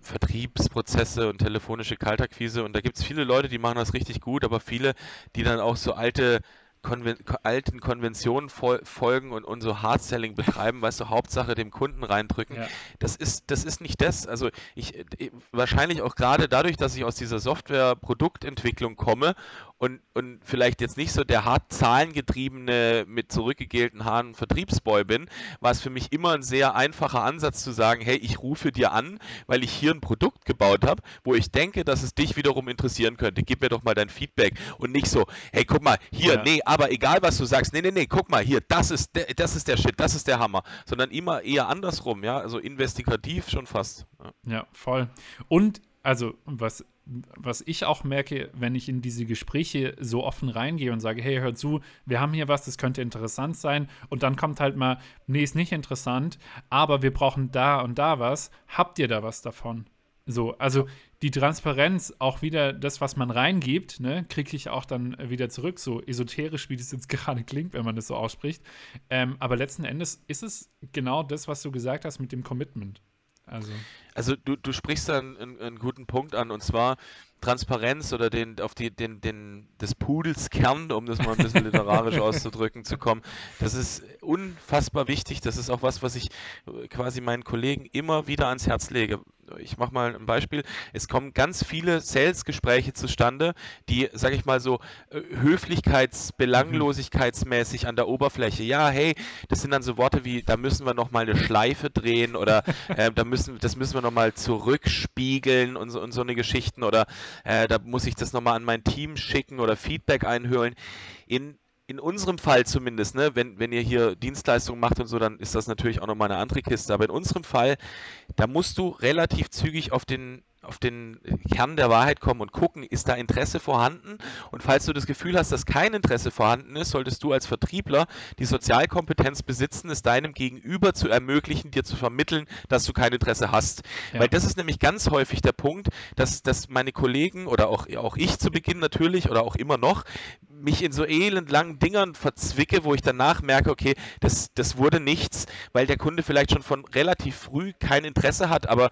Vertriebsprozesse und telefonische Kaltakquise und da gibt es viele Leute, die machen das richtig gut, aber viele, die dann auch so alte Konven alten Konventionen fol folgen und, und so Hard-Selling betreiben, weißt du, Hauptsache dem Kunden reindrücken. Ja. Das, ist, das ist nicht das. Also ich, äh, wahrscheinlich auch gerade dadurch, dass ich aus dieser Software-Produktentwicklung komme und, und vielleicht jetzt nicht so der hart zahlengetriebene, mit zurückgegelten Haaren Vertriebsboy bin, war es für mich immer ein sehr einfacher Ansatz zu sagen, hey, ich rufe dir an, weil ich hier ein Produkt gebaut habe, wo ich denke, dass es dich wiederum interessieren könnte. Gib mir doch mal dein Feedback und nicht so, hey, guck mal, hier, ja. nee, aber egal was du sagst, nee, nee, nee, guck mal, hier, das ist der, das ist der Shit, das ist der Hammer, sondern immer eher andersrum, ja, also investigativ schon fast. Ja, ja voll. Und also was was ich auch merke, wenn ich in diese Gespräche so offen reingehe und sage, hey, hör zu, wir haben hier was, das könnte interessant sein. Und dann kommt halt mal, nee, ist nicht interessant, aber wir brauchen da und da was. Habt ihr da was davon? So, also die Transparenz, auch wieder das, was man reingibt, ne, kriege ich auch dann wieder zurück, so esoterisch, wie das jetzt gerade klingt, wenn man das so ausspricht. Ähm, aber letzten Endes ist es genau das, was du gesagt hast mit dem Commitment. Also, also du, du sprichst da einen, einen, guten Punkt an und zwar Transparenz oder den auf die den den des Pudels Kern, um das mal ein bisschen literarisch auszudrücken, zu kommen. Das ist unfassbar wichtig. Das ist auch was, was ich quasi meinen Kollegen immer wieder ans Herz lege ich mache mal ein Beispiel. Es kommen ganz viele Sales-Gespräche zustande, die, sage ich mal so, äh, höflichkeits-, belanglosigkeitsmäßig an der Oberfläche. Ja, hey, das sind dann so Worte wie, da müssen wir nochmal eine Schleife drehen oder äh, da müssen, das müssen wir nochmal zurückspiegeln und so, und so eine Geschichten oder äh, da muss ich das nochmal an mein Team schicken oder Feedback einhören. In in unserem Fall zumindest, ne, wenn, wenn ihr hier Dienstleistungen macht und so, dann ist das natürlich auch nochmal eine andere Kiste. Aber in unserem Fall, da musst du relativ zügig auf den, auf den Kern der Wahrheit kommen und gucken, ist da Interesse vorhanden? Und falls du das Gefühl hast, dass kein Interesse vorhanden ist, solltest du als Vertriebler die Sozialkompetenz besitzen, es deinem Gegenüber zu ermöglichen, dir zu vermitteln, dass du kein Interesse hast. Ja. Weil das ist nämlich ganz häufig der Punkt, dass, dass meine Kollegen oder auch, auch ich zu Beginn natürlich oder auch immer noch mich in so elend langen Dingern verzwicke, wo ich danach merke, okay, das, das wurde nichts, weil der Kunde vielleicht schon von relativ früh kein Interesse hat, aber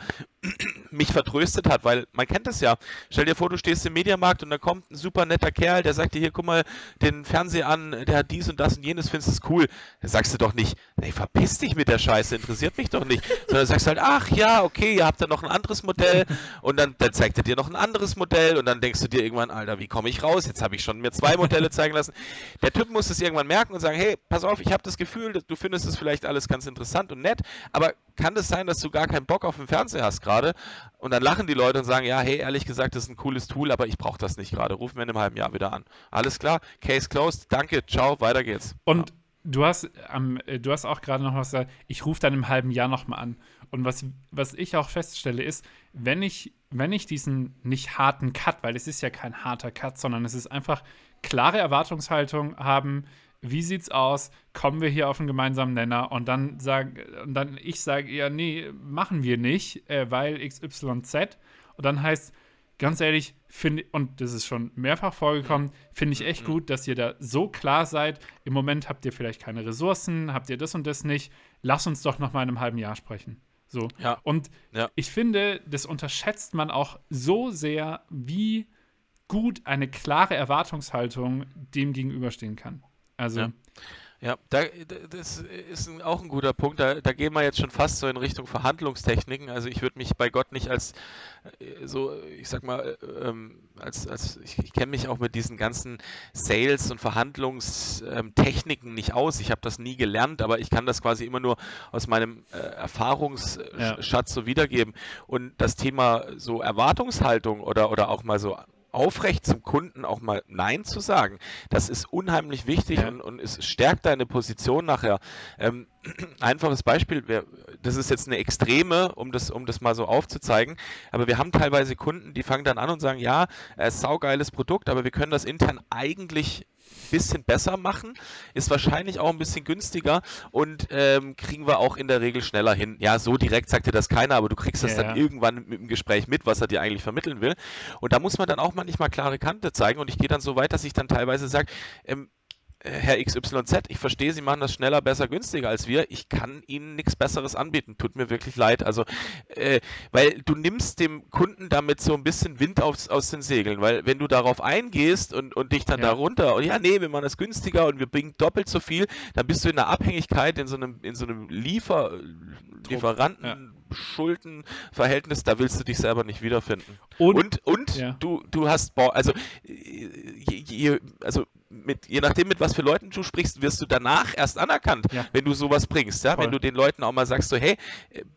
mich vertröstet hat, weil man kennt das ja. Stell dir vor, du stehst im Mediamarkt und da kommt ein super netter Kerl, der sagt dir hier, guck mal, den Fernseher an, der hat dies und das und jenes, findest du cool. Da sagst du doch nicht, ey, verpiss dich mit der Scheiße, interessiert mich doch nicht. Sondern sagst halt, ach ja, okay, ihr habt da noch ein anderes Modell und dann, dann zeigt er dir noch ein anderes Modell und dann denkst du dir irgendwann, Alter, wie komme ich raus? Jetzt habe ich schon mir zwei Modelle zeigen lassen. Der Typ muss es irgendwann merken und sagen, hey, pass auf, ich habe das Gefühl, du findest es vielleicht alles ganz interessant und nett, aber kann es das sein, dass du gar keinen Bock auf den Fernseher hast gerade? Und dann lachen die Leute und sagen, ja, hey, ehrlich gesagt, das ist ein cooles Tool, aber ich brauche das nicht gerade. Ruf mir in einem halben Jahr wieder an. Alles klar, Case closed, danke, ciao, weiter geht's. Und ja. du hast, ähm, du hast auch gerade noch was gesagt, ich rufe dann im halben Jahr nochmal an. Und was, was ich auch feststelle, ist, wenn ich, wenn ich diesen nicht harten Cut, weil es ist ja kein harter Cut, sondern es ist einfach klare Erwartungshaltung haben, wie sieht's aus? Kommen wir hier auf einen gemeinsamen Nenner? Und dann sage und dann ich sage, ja, nee, machen wir nicht, äh, weil XYZ. Und dann heißt, ganz ehrlich, finde und das ist schon mehrfach vorgekommen, finde ich echt mhm. gut, dass ihr da so klar seid. Im Moment habt ihr vielleicht keine Ressourcen, habt ihr das und das nicht. Lass uns doch noch mal in einem halben Jahr sprechen. So. Ja. Und ja. ich finde, das unterschätzt man auch so sehr, wie gut eine klare Erwartungshaltung dem gegenüberstehen kann. Also. Ja. Ja, da, das ist auch ein guter Punkt. Da, da, gehen wir jetzt schon fast so in Richtung Verhandlungstechniken. Also ich würde mich bei Gott nicht als äh, so, ich sag mal, ähm, als, als ich, ich kenne mich auch mit diesen ganzen Sales- und Verhandlungstechniken nicht aus. Ich habe das nie gelernt, aber ich kann das quasi immer nur aus meinem äh, Erfahrungsschatz ja. so wiedergeben. Und das Thema so Erwartungshaltung oder, oder auch mal so aufrecht zum Kunden auch mal Nein zu sagen. Das ist unheimlich wichtig ja. und, und es stärkt deine Position nachher. Ähm, einfaches Beispiel, das ist jetzt eine Extreme, um das, um das mal so aufzuzeigen, aber wir haben teilweise Kunden, die fangen dann an und sagen, ja, äh, saugeiles Produkt, aber wir können das intern eigentlich bisschen besser machen, ist wahrscheinlich auch ein bisschen günstiger und ähm, kriegen wir auch in der Regel schneller hin. Ja, so direkt sagt dir das keiner, aber du kriegst das ja, dann ja. irgendwann mit dem Gespräch mit, was er dir eigentlich vermitteln will. Und da muss man dann auch manchmal klare Kante zeigen und ich gehe dann so weit, dass ich dann teilweise sage, ähm, Herr XYZ, ich verstehe, Sie machen das schneller, besser, günstiger als wir. Ich kann Ihnen nichts Besseres anbieten. Tut mir wirklich leid. Also, äh, weil du nimmst dem Kunden damit so ein bisschen Wind aus, aus den Segeln, weil wenn du darauf eingehst und, und dich dann ja. darunter, und ja, nee, wir machen das günstiger und wir bringen doppelt so viel, dann bist du in der Abhängigkeit, in so einem, in so einem Liefer, Lieferanten. Ja. Schuldenverhältnis, da willst du dich selber nicht wiederfinden. Und, und, und ja. du, du hast, also, je, je, also mit, je nachdem, mit was für Leuten du sprichst, wirst du danach erst anerkannt, ja. wenn du sowas bringst. Ja? Wenn du den Leuten auch mal sagst, so, hey,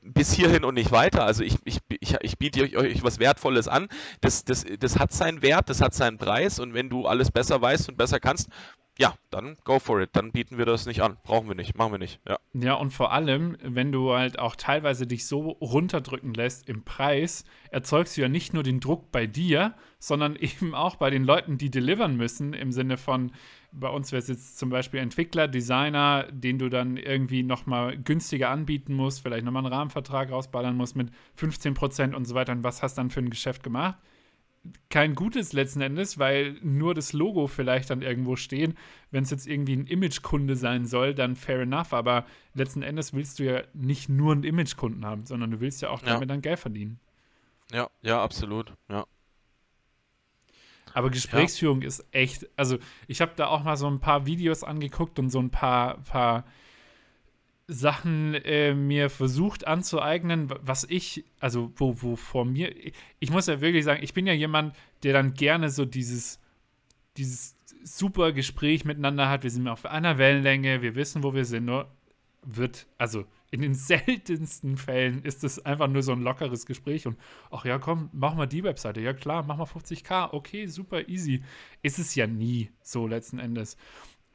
bis hierhin und nicht weiter. Also ich, ich, ich, ich biete euch, euch was Wertvolles an. Das, das, das hat seinen Wert, das hat seinen Preis und wenn du alles besser weißt und besser kannst, ja, dann go for it. Dann bieten wir das nicht an. Brauchen wir nicht, machen wir nicht. Ja. ja, und vor allem, wenn du halt auch teilweise dich so runterdrücken lässt im Preis, erzeugst du ja nicht nur den Druck bei dir, sondern eben auch bei den Leuten, die delivern müssen, im Sinne von, bei uns wäre es jetzt zum Beispiel Entwickler, Designer, den du dann irgendwie nochmal günstiger anbieten musst, vielleicht nochmal einen Rahmenvertrag rausballern musst mit 15% und so weiter. Und was hast du dann für ein Geschäft gemacht? Kein gutes letzten Endes, weil nur das Logo vielleicht dann irgendwo stehen. Wenn es jetzt irgendwie ein Imagekunde sein soll, dann fair enough. Aber letzten Endes willst du ja nicht nur einen Imagekunden haben, sondern du willst ja auch ja. damit dann Geld verdienen. Ja, ja, absolut. Ja. Aber Gesprächsführung ja. ist echt, also ich habe da auch mal so ein paar Videos angeguckt und so ein paar, paar Sachen äh, mir versucht anzueignen, was ich, also wo, wo vor mir, ich muss ja wirklich sagen, ich bin ja jemand, der dann gerne so dieses, dieses super Gespräch miteinander hat. Wir sind auf einer Wellenlänge, wir wissen, wo wir sind, nur wird, also in den seltensten Fällen ist es einfach nur so ein lockeres Gespräch und ach ja, komm, mach mal die Webseite. Ja klar, mach mal 50k, okay, super easy. Ist es ja nie so letzten Endes.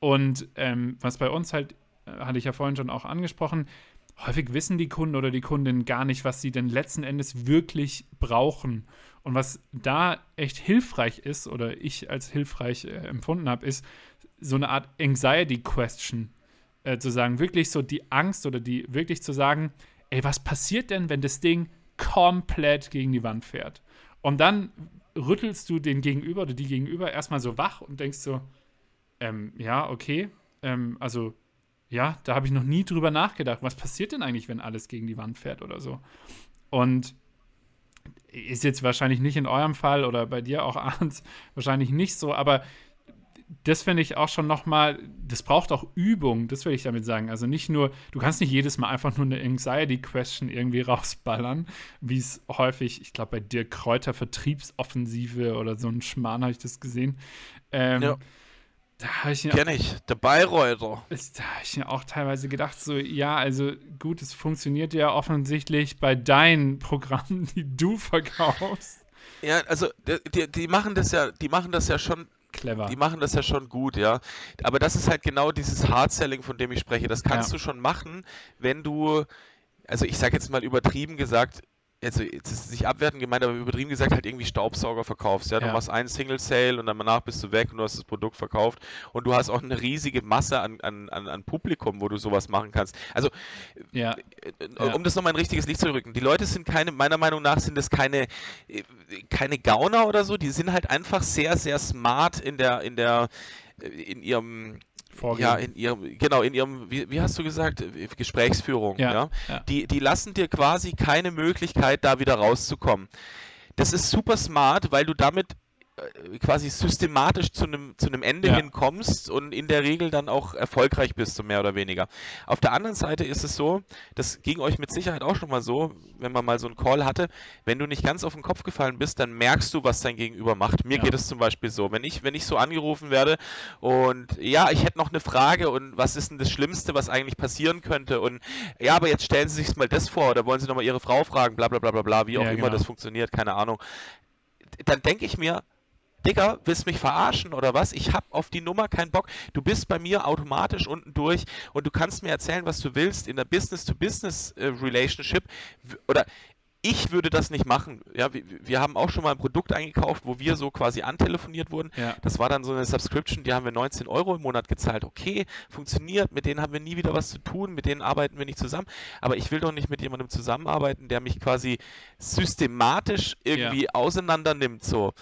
Und ähm, was bei uns halt hatte ich ja vorhin schon auch angesprochen, häufig wissen die Kunden oder die Kundinnen gar nicht, was sie denn letzten Endes wirklich brauchen. Und was da echt hilfreich ist oder ich als hilfreich äh, empfunden habe, ist so eine Art Anxiety Question äh, zu sagen, wirklich so die Angst oder die wirklich zu sagen, ey, was passiert denn, wenn das Ding komplett gegen die Wand fährt? Und dann rüttelst du den Gegenüber oder die Gegenüber erstmal so wach und denkst so, ähm, ja, okay, ähm, also ja, da habe ich noch nie drüber nachgedacht. Was passiert denn eigentlich, wenn alles gegen die Wand fährt oder so? Und ist jetzt wahrscheinlich nicht in eurem Fall oder bei dir auch abends wahrscheinlich nicht so, aber das finde ich auch schon nochmal, das braucht auch Übung, das will ich damit sagen. Also nicht nur, du kannst nicht jedes Mal einfach nur eine Anxiety-Question irgendwie rausballern, wie es häufig, ich glaube, bei dir Kräuter Vertriebsoffensive oder so ein Schmarrn habe ich das gesehen. Ähm, ja da ich Kenn ich, der Bayreuther. Da habe ich mir auch teilweise gedacht, so, ja, also gut, es funktioniert ja offensichtlich bei deinen Programmen, die du verkaufst. Ja, also die, die machen das ja, die machen das ja schon clever. Die machen das ja schon gut, ja. Aber das ist halt genau dieses Hard-Selling, von dem ich spreche. Das kannst ja. du schon machen, wenn du, also ich sage jetzt mal übertrieben gesagt, also jetzt ist es nicht abwertend gemeint, aber übertrieben gesagt halt irgendwie Staubsauger verkaufst. Ja? Du machst einen Single Sale und danach bist du weg und du hast das Produkt verkauft und du hast auch eine riesige Masse an, an, an, Publikum, wo du sowas machen kannst. Also ja. Äh, um das nochmal ein richtiges Licht zu rücken, die Leute sind keine, meiner Meinung nach sind das keine, äh, keine Gauner oder so, die sind halt einfach sehr, sehr smart in der, in der, äh, in ihrem Vorgehen. Ja, in ihrem, genau, in ihrem, wie, wie hast du gesagt, Gesprächsführung. Ja, ja? ja. Die, die lassen dir quasi keine Möglichkeit, da wieder rauszukommen. Das ist super smart, weil du damit äh, quasi systematisch zu einem zu einem Ende ja. hinkommst und in der Regel dann auch erfolgreich bist, so mehr oder weniger. Auf der anderen Seite ist es so, das ging euch mit Sicherheit auch schon mal so, wenn man mal so einen Call hatte, wenn du nicht ganz auf den Kopf gefallen bist, dann merkst du, was dein Gegenüber macht. Mir ja. geht es zum Beispiel so, wenn ich wenn ich so angerufen werde und ja, ich hätte noch eine Frage und was ist denn das Schlimmste, was eigentlich passieren könnte und ja, aber jetzt stellen Sie sich mal das vor oder wollen Sie nochmal Ihre Frau fragen, bla bla bla bla bla, wie auch ja, immer genau. das funktioniert, keine Ahnung. Dann denke ich mir, Digga, willst mich verarschen oder was? Ich hab auf die Nummer keinen Bock. Du bist bei mir automatisch unten durch und du kannst mir erzählen, was du willst in der Business-to-Business-Relationship oder ich würde das nicht machen. Ja, wir, wir, haben auch schon mal ein Produkt eingekauft, wo wir so quasi antelefoniert wurden. Ja. Das war dann so eine Subscription, die haben wir 19 Euro im Monat gezahlt. Okay, funktioniert, mit denen haben wir nie wieder was zu tun, mit denen arbeiten wir nicht zusammen. Aber ich will doch nicht mit jemandem zusammenarbeiten, der mich quasi systematisch irgendwie ja. auseinander nimmt. So.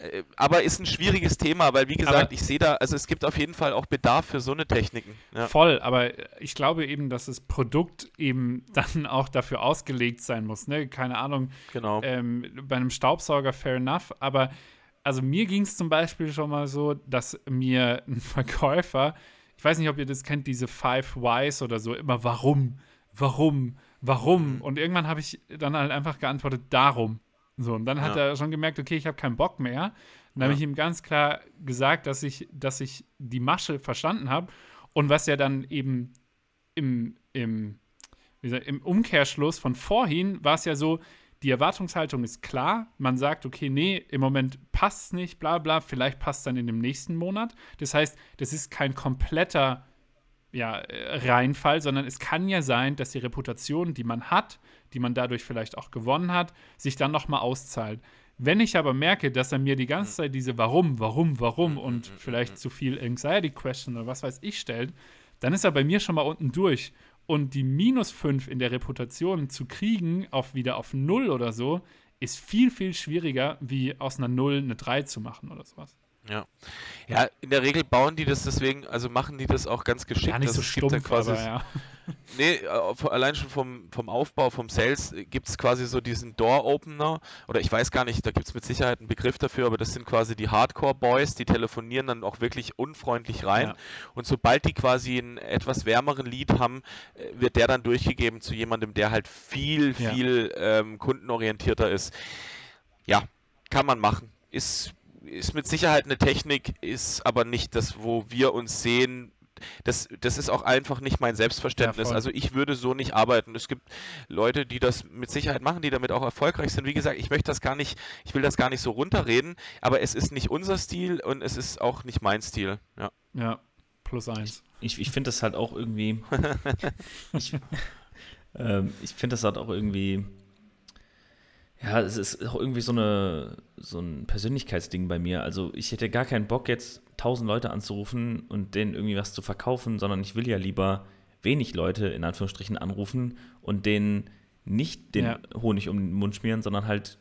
Äh, aber ist ein schwieriges Thema, weil wie gesagt, aber ich sehe da, also es gibt auf jeden Fall auch Bedarf für so eine Techniken. Ja. Voll, aber ich glaube eben, dass das Produkt eben dann auch dafür ausgelegt sein muss. Ne? Keine Ahnung. Genau. Ähm, bei einem Staubsauger fair enough, aber also mir ging es zum Beispiel schon mal so, dass mir ein Verkäufer, ich weiß nicht, ob ihr das kennt, diese Five Whys oder so, immer warum, warum, warum. Mhm. Und irgendwann habe ich dann halt einfach geantwortet, darum. So, und dann hat ja. er schon gemerkt, okay, ich habe keinen Bock mehr. Dann ja. habe ich ihm ganz klar gesagt, dass ich, dass ich die Masche verstanden habe. Und was ja dann eben im, im, gesagt, im Umkehrschluss von vorhin war es ja so, die Erwartungshaltung ist klar. Man sagt, okay, nee, im Moment passt es nicht, bla bla, vielleicht passt es dann in dem nächsten Monat. Das heißt, das ist kein kompletter ja, Reinfall, sondern es kann ja sein, dass die Reputation, die man hat, die man dadurch vielleicht auch gewonnen hat, sich dann nochmal auszahlt. Wenn ich aber merke, dass er mir die ganze Zeit diese Warum, Warum, Warum und vielleicht zu viel Anxiety Question oder was weiß ich stellt, dann ist er bei mir schon mal unten durch. Und die minus 5 in der Reputation zu kriegen, auf wieder auf 0 oder so, ist viel, viel schwieriger, wie aus einer 0 eine 3 zu machen oder sowas. Ja. Ja, in der Regel bauen die das deswegen, also machen die das auch ganz geschickt. Gar nicht so stumpf, ja quasi, aber, ja. Nee, äh, allein schon vom, vom Aufbau, vom Sales gibt es quasi so diesen Door-Opener, oder ich weiß gar nicht, da gibt es mit Sicherheit einen Begriff dafür, aber das sind quasi die Hardcore-Boys, die telefonieren dann auch wirklich unfreundlich rein. Ja. Und sobald die quasi einen etwas wärmeren Lead haben, äh, wird der dann durchgegeben zu jemandem, der halt viel, viel ja. ähm, kundenorientierter ist. Ja, kann man machen. Ist ist mit Sicherheit eine Technik, ist aber nicht das, wo wir uns sehen. Das, das ist auch einfach nicht mein Selbstverständnis. Ja, also ich würde so nicht arbeiten. Es gibt Leute, die das mit Sicherheit machen, die damit auch erfolgreich sind. Wie gesagt, ich möchte das gar nicht, ich will das gar nicht so runterreden, aber es ist nicht unser Stil und es ist auch nicht mein Stil. Ja, ja plus eins. Ich, ich finde das halt auch irgendwie. ich ähm, ich finde das halt auch irgendwie ja, es ist auch irgendwie so, eine, so ein Persönlichkeitsding bei mir. Also ich hätte gar keinen Bock, jetzt tausend Leute anzurufen und denen irgendwie was zu verkaufen, sondern ich will ja lieber wenig Leute in Anführungsstrichen anrufen und denen nicht den ja. Honig um den Mund schmieren, sondern halt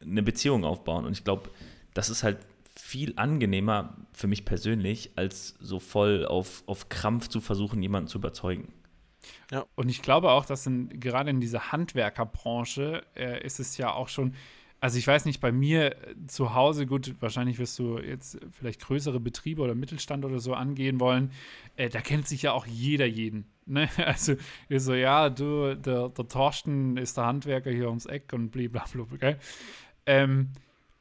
eine Beziehung aufbauen. Und ich glaube, das ist halt viel angenehmer für mich persönlich, als so voll auf, auf Krampf zu versuchen, jemanden zu überzeugen. Ja. Und ich glaube auch, dass in, gerade in dieser Handwerkerbranche äh, ist es ja auch schon, also ich weiß nicht, bei mir zu Hause, gut, wahrscheinlich wirst du jetzt vielleicht größere Betriebe oder Mittelstand oder so angehen wollen, äh, da kennt sich ja auch jeder jeden. Ne? Also ist so, ja, du, der, der Torsten ist der Handwerker hier ums Eck und blablabla, okay? Ähm,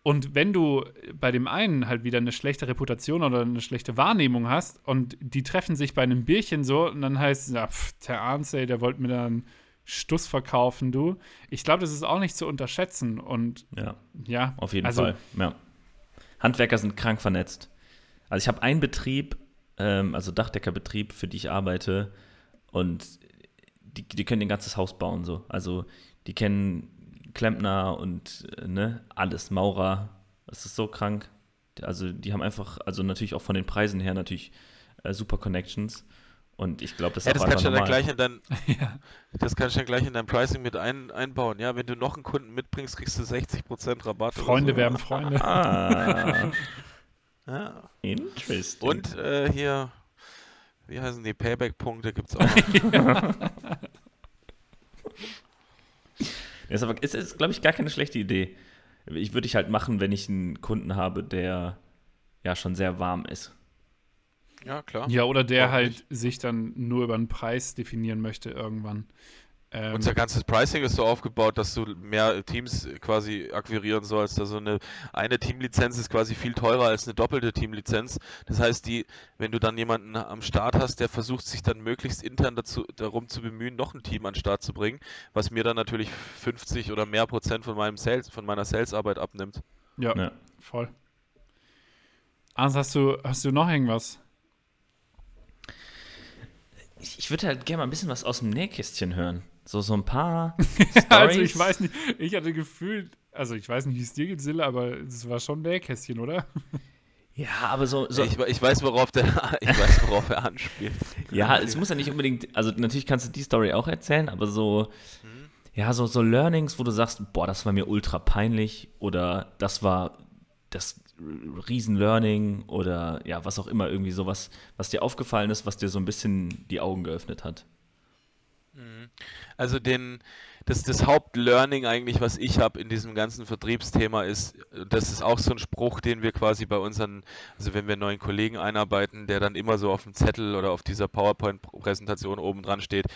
und wenn du bei dem einen halt wieder eine schlechte Reputation oder eine schlechte Wahrnehmung hast und die treffen sich bei einem Bierchen so und dann heißt es, ja, pff, der Arndt, der wollte mir dann Stuss verkaufen, du. Ich glaube, das ist auch nicht zu unterschätzen und ja, ja auf jeden also, Fall. Ja. Handwerker sind krank vernetzt. Also ich habe einen Betrieb, ähm, also Dachdeckerbetrieb, für die ich arbeite und die, die können ein ganzes Haus bauen so. Also die kennen Klempner und äh, ne, alles, Maurer. Das ist so krank. Also die haben einfach, also natürlich auch von den Preisen her natürlich äh, super Connections. Und ich glaube, das ist ja, das kannst du dann gleich in dein, ja. Das kannst du dann gleich in dein Pricing mit ein, einbauen. Ja, wenn du noch einen Kunden mitbringst, kriegst du 60% Rabatt. Freunde so. werden Freunde. Ah. ja. Interesting. Und äh, hier, wie heißen die Payback-Punkte gibt es auch. ist, aber, ist, ist glaube ich, gar keine schlechte Idee. Ich würde ich halt machen, wenn ich einen Kunden habe, der ja schon sehr warm ist. Ja, klar. Ja, oder der Auch halt nicht. sich dann nur über einen Preis definieren möchte irgendwann. Ähm, Unser ganzes Pricing ist so aufgebaut, dass du mehr Teams quasi akquirieren sollst. Also eine, eine Teamlizenz ist quasi viel teurer als eine doppelte Teamlizenz. Das heißt, die, wenn du dann jemanden am Start hast, der versucht sich dann möglichst intern dazu, darum zu bemühen, noch ein Team an den Start zu bringen, was mir dann natürlich 50 oder mehr Prozent von meinem Sales, von meiner Salesarbeit abnimmt. Ja, ja. voll. Hans, hast du, hast du noch irgendwas? Ich, ich würde halt gerne mal ein bisschen was aus dem Nähkästchen hören. So, so ein paar. also, ich weiß nicht, ich hatte gefühlt, also ich weiß nicht, wie es dir geht, Sille, aber es war schon Nähkästchen, oder? Ja, aber so. so ich, ich, weiß, worauf der, ich weiß, worauf er anspielt. ja, es muss ja nicht unbedingt, also natürlich kannst du die Story auch erzählen, aber so, hm. ja, so, so Learnings, wo du sagst, boah, das war mir ultra peinlich oder das war das Riesen-Learning oder ja, was auch immer, irgendwie sowas, was dir aufgefallen ist, was dir so ein bisschen die Augen geöffnet hat? Mhm. Also den, das, das Hauptlearning eigentlich, was ich habe in diesem ganzen Vertriebsthema ist, das ist auch so ein Spruch, den wir quasi bei unseren, also wenn wir einen neuen Kollegen einarbeiten, der dann immer so auf dem Zettel oder auf dieser PowerPoint-Präsentation oben dran steht,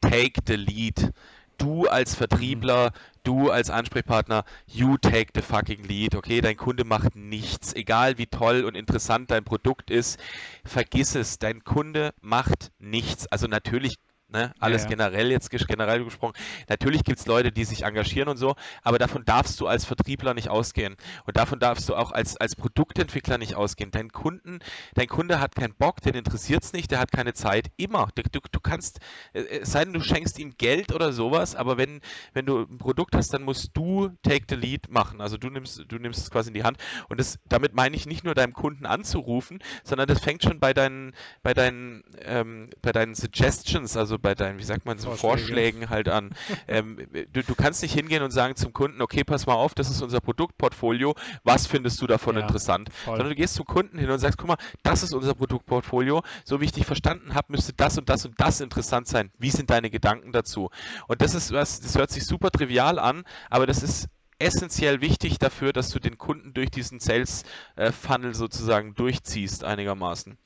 take the lead du als Vertriebler, du als Ansprechpartner, you take the fucking lead, okay? Dein Kunde macht nichts. Egal wie toll und interessant dein Produkt ist, vergiss es. Dein Kunde macht nichts. Also natürlich Ne? Alles ja, ja. generell jetzt generell gesprochen. Natürlich gibt es Leute, die sich engagieren und so, aber davon darfst du als Vertriebler nicht ausgehen. Und davon darfst du auch als, als Produktentwickler nicht ausgehen. Dein Kunden, dein Kunde hat keinen Bock, den interessiert es nicht, der hat keine Zeit. Immer. Du, du, du kannst, äh, es sei denn, du schenkst ihm Geld oder sowas, aber wenn, wenn du ein Produkt hast, dann musst du Take the Lead machen. Also du nimmst, du nimmst es quasi in die Hand. Und das, damit meine ich nicht nur deinem Kunden anzurufen, sondern das fängt schon bei deinen, bei deinen, ähm, bei deinen Suggestions, also bei deinen, wie sagt man, so Vorschlägen halt an. ähm, du, du, kannst nicht hingehen und sagen zum Kunden, okay, pass mal auf, das ist unser Produktportfolio, was findest du davon ja, interessant? Voll. Sondern du gehst zum Kunden hin und sagst, guck mal, das ist unser Produktportfolio, so wie ich dich verstanden habe, müsste das und das und das interessant sein. Wie sind deine Gedanken dazu? Und das ist was, das hört sich super trivial an, aber das ist essentiell wichtig dafür, dass du den Kunden durch diesen Sales äh, sozusagen durchziehst einigermaßen.